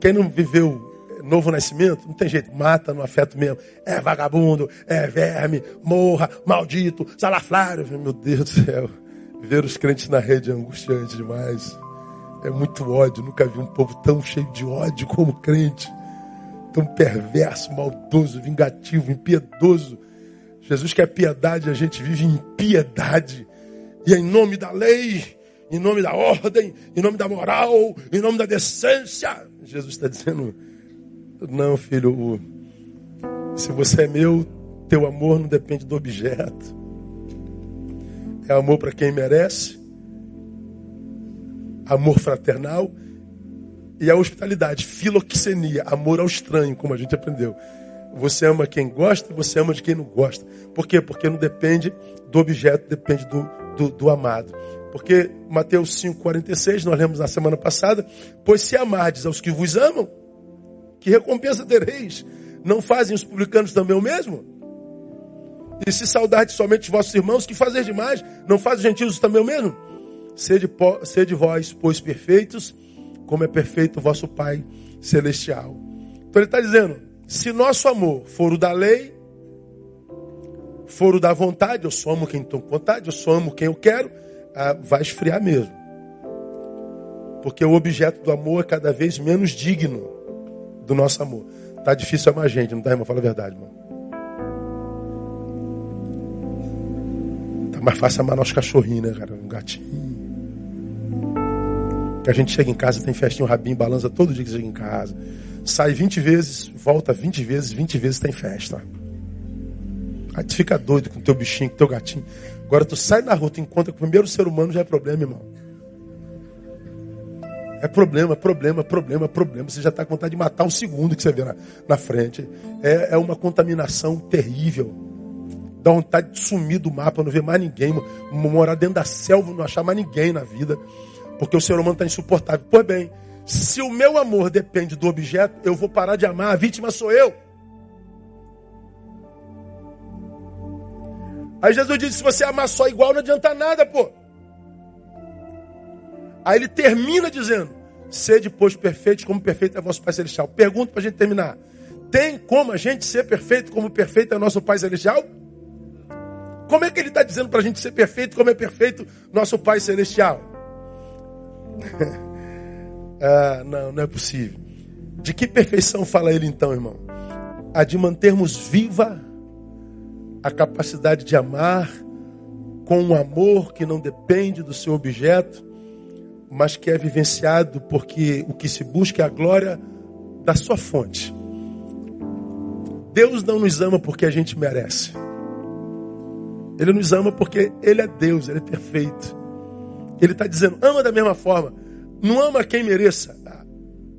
[SPEAKER 1] Quem não viveu novo nascimento, não tem jeito, mata no afeto mesmo. É vagabundo, é verme, morra, maldito, salafrário. Meu Deus do céu. Ver os crentes na rede é angustiante demais. É muito ódio. Nunca vi um povo tão cheio de ódio como crente. Tão perverso, maldoso, vingativo, impiedoso. Jesus quer piedade, a gente vive em piedade. E é em nome da lei, em nome da ordem, em nome da moral, em nome da decência. Jesus está dizendo: não, filho, se você é meu, teu amor não depende do objeto. É amor para quem merece, amor fraternal e a hospitalidade, filoxenia, amor ao estranho, como a gente aprendeu. Você ama quem gosta, você ama de quem não gosta. Por quê? Porque não depende do objeto, depende do, do, do amado. Porque Mateus 5,46, nós lemos na semana passada, pois se amardes aos que vos amam, que recompensa tereis? Não fazem os publicanos também o mesmo? E se saudardes somente vossos irmãos, que fazer demais? Não fazem os gentios também o mesmo? Sede, sede vós, pois, perfeitos, como é perfeito o vosso Pai celestial. Então ele está dizendo: se nosso amor for o da lei, for o da vontade, eu só amo quem estou com vontade, eu só amo quem eu quero, ah, vai esfriar mesmo. Porque o objeto do amor é cada vez menos digno do nosso amor. Tá difícil amar a gente, não tá, irmão? Fala a verdade, irmão. Tá mais fácil amar nosso cachorrinho, né, cara? Um gatinho. Que a gente chega em casa, tem festinha, o rabinho balança todo dia que chega em casa. Sai 20 vezes, volta 20 vezes, 20 vezes tem festa. Aí tu fica doido com teu bichinho, com teu gatinho. Agora tu sai na rua, tu encontra com o primeiro ser humano, já é problema, irmão. É problema, problema, problema, problema. Você já está com vontade de matar o segundo que você vê na, na frente. É, é uma contaminação terrível. Dá vontade de sumir do mapa, não ver mais ninguém. Morar dentro da selva, não achar mais ninguém na vida. Porque o ser humano está insuportável. Pois bem, se o meu amor depende do objeto, eu vou parar de amar. A vítima sou eu. Aí Jesus disse: se você amar só igual, não adianta nada, pô. Aí ele termina dizendo: Sede, pois, perfeitos, como perfeito é vosso Pai Celestial. Pergunta para a gente terminar: Tem como a gente ser perfeito, como perfeito é nosso Pai Celestial? Como é que ele está dizendo para a gente ser perfeito, como é perfeito nosso Pai Celestial? Ah, não, não é possível. De que perfeição fala ele então, irmão? A de mantermos viva a capacidade de amar com um amor que não depende do seu objeto, mas que é vivenciado porque o que se busca é a glória da sua fonte. Deus não nos ama porque a gente merece. Ele nos ama porque Ele é Deus, Ele é perfeito. Ele está dizendo: ama da mesma forma. Não ama quem mereça.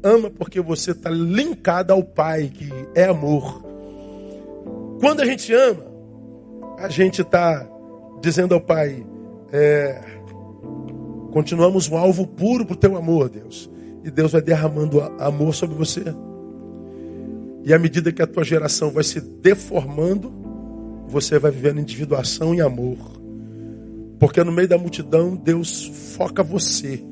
[SPEAKER 1] Ama porque você está linkado ao Pai, que é amor. Quando a gente ama, a gente está dizendo ao Pai: é, continuamos um alvo puro para o teu amor, Deus. E Deus vai derramando amor sobre você. E à medida que a tua geração vai se deformando, você vai vivendo individuação e amor. Porque no meio da multidão, Deus foca você.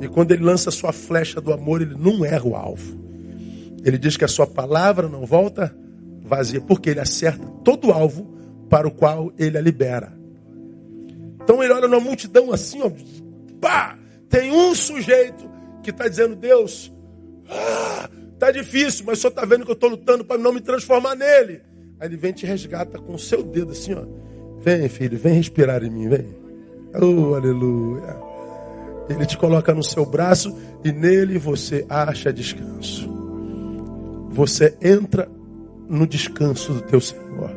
[SPEAKER 1] E quando ele lança a sua flecha do amor, ele não erra o alvo. Ele diz que a sua palavra não volta vazia, porque ele acerta todo o alvo para o qual ele a libera. Então ele olha numa multidão assim, ó, pá, tem um sujeito que está dizendo, Deus, ah, tá difícil, mas o senhor está vendo que eu estou lutando para não me transformar nele. Aí ele vem e te resgata com o seu dedo assim, ó. Vem, filho, vem respirar em mim, vem. Oh, aleluia. Ele te coloca no seu braço e nele você acha descanso. Você entra no descanso do teu Senhor.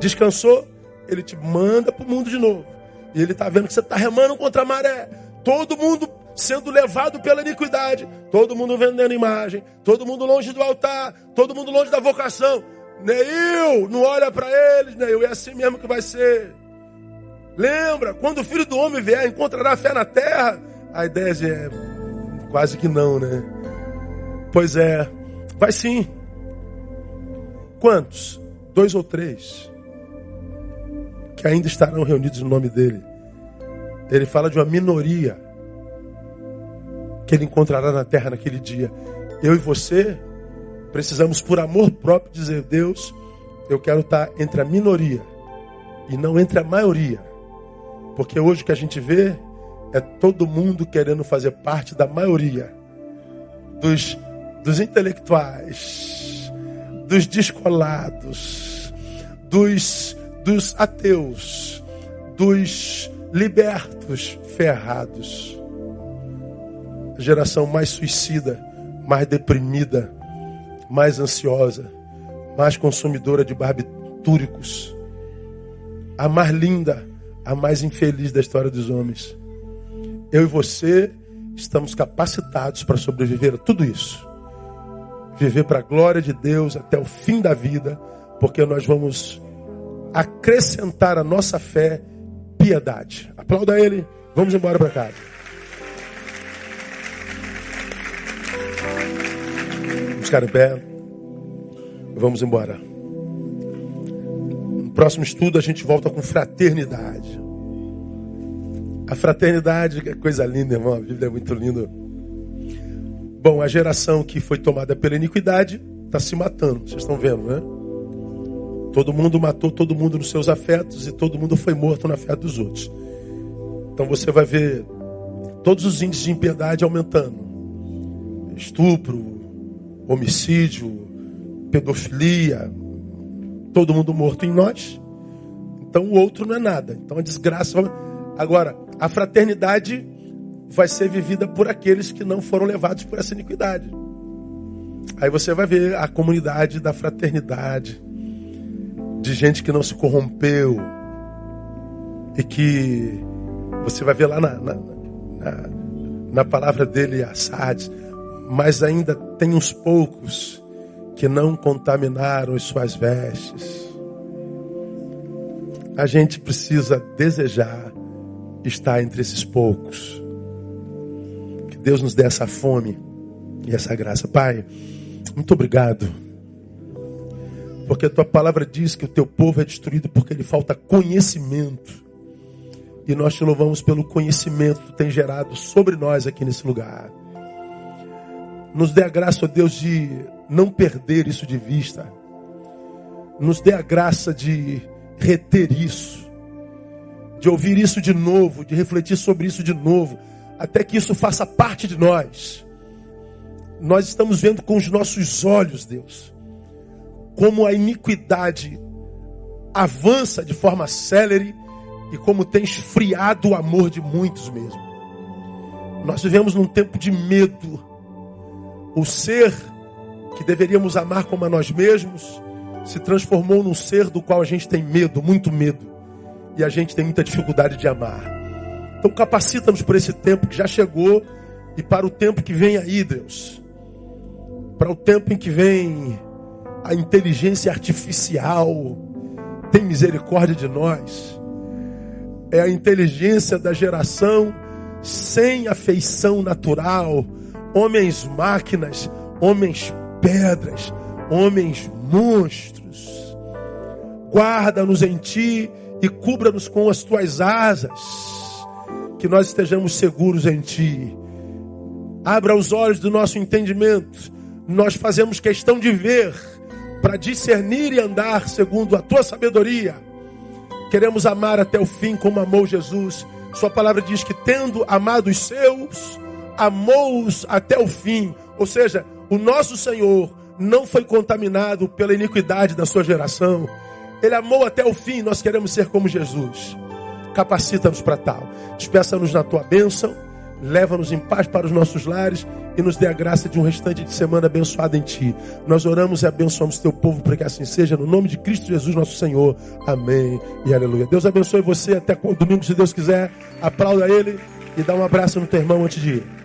[SPEAKER 1] Descansou, ele te manda para o mundo de novo. E ele está vendo que você está remando contra a maré. Todo mundo sendo levado pela iniquidade, todo mundo vendendo imagem, todo mundo longe do altar, todo mundo longe da vocação. Neil, não olha para eles, Neil, é assim mesmo que vai ser. Lembra, quando o filho do homem vier, encontrará fé na terra. A ideia é quase que não, né? Pois é, vai sim. Quantos? Dois ou três que ainda estarão reunidos no nome dele. Ele fala de uma minoria que ele encontrará na terra naquele dia. Eu e você precisamos, por amor próprio, dizer: Deus, eu quero estar entre a minoria e não entre a maioria. Porque hoje o que a gente vê é todo mundo querendo fazer parte da maioria dos, dos intelectuais, dos descolados, dos, dos ateus, dos libertos ferrados geração mais suicida, mais deprimida, mais ansiosa, mais consumidora de barbitúricos, a mais linda, a mais infeliz da história dos homens. Eu e você estamos capacitados para sobreviver a tudo isso. Viver para a glória de Deus até o fim da vida, porque nós vamos acrescentar a nossa fé piedade. Aplauda ele. Vamos embora para casa. Ficar em pé. Vamos embora. No próximo estudo a gente volta com fraternidade. A fraternidade é coisa linda, irmão. A Bíblia é muito linda. Bom, a geração que foi tomada pela iniquidade está se matando. Vocês estão vendo, né? Todo mundo matou todo mundo nos seus afetos e todo mundo foi morto no afeto dos outros. Então você vai ver todos os índices de impiedade aumentando. Estupro, homicídio, pedofilia, todo mundo morto em nós. Então o outro não é nada. Então a desgraça. Agora, a fraternidade vai ser vivida por aqueles que não foram levados por essa iniquidade. Aí você vai ver a comunidade da fraternidade, de gente que não se corrompeu, e que você vai ver lá na, na, na, na palavra dele, Assad, mas ainda tem uns poucos que não contaminaram as suas vestes. A gente precisa desejar estar entre esses poucos. Que Deus nos dê essa fome e essa graça. Pai, muito obrigado. Porque a tua palavra diz que o teu povo é destruído porque lhe falta conhecimento. E nós te louvamos pelo conhecimento que tu tem gerado sobre nós aqui nesse lugar. Nos dê a graça, ó Deus, de não perder isso de vista. Nos dê a graça de reter isso, de ouvir isso de novo, de refletir sobre isso de novo, até que isso faça parte de nós. Nós estamos vendo com os nossos olhos, Deus, como a iniquidade avança de forma célere e como tem esfriado o amor de muitos mesmo. Nós vivemos num tempo de medo o ser que deveríamos amar como a nós mesmos se transformou num ser do qual a gente tem medo, muito medo. E a gente tem muita dificuldade de amar. Então capacita-nos por esse tempo que já chegou e para o tempo que vem aí, Deus. Para o tempo em que vem a inteligência artificial. Tem misericórdia de nós. É a inteligência da geração sem afeição natural homens máquinas, homens pedras, homens monstros. Guarda-nos em ti e cubra-nos com as tuas asas, que nós estejamos seguros em ti. Abra os olhos do nosso entendimento. Nós fazemos questão de ver para discernir e andar segundo a tua sabedoria. Queremos amar até o fim como amou Jesus. Sua palavra diz que tendo amado os seus, amou-os até o fim. Ou seja, o nosso Senhor não foi contaminado pela iniquidade da sua geração. Ele amou até o fim. Nós queremos ser como Jesus. Capacita-nos para tal. Despeça-nos na tua bênção. leva-nos em paz para os nossos lares e nos dê a graça de um restante de semana abençoado em Ti. Nós oramos e abençoamos Teu povo para que assim seja, no nome de Cristo Jesus, nosso Senhor. Amém e aleluia. Deus abençoe você até domingo, se Deus quiser. Aplauda Ele e dá um abraço no teu irmão antes de ir.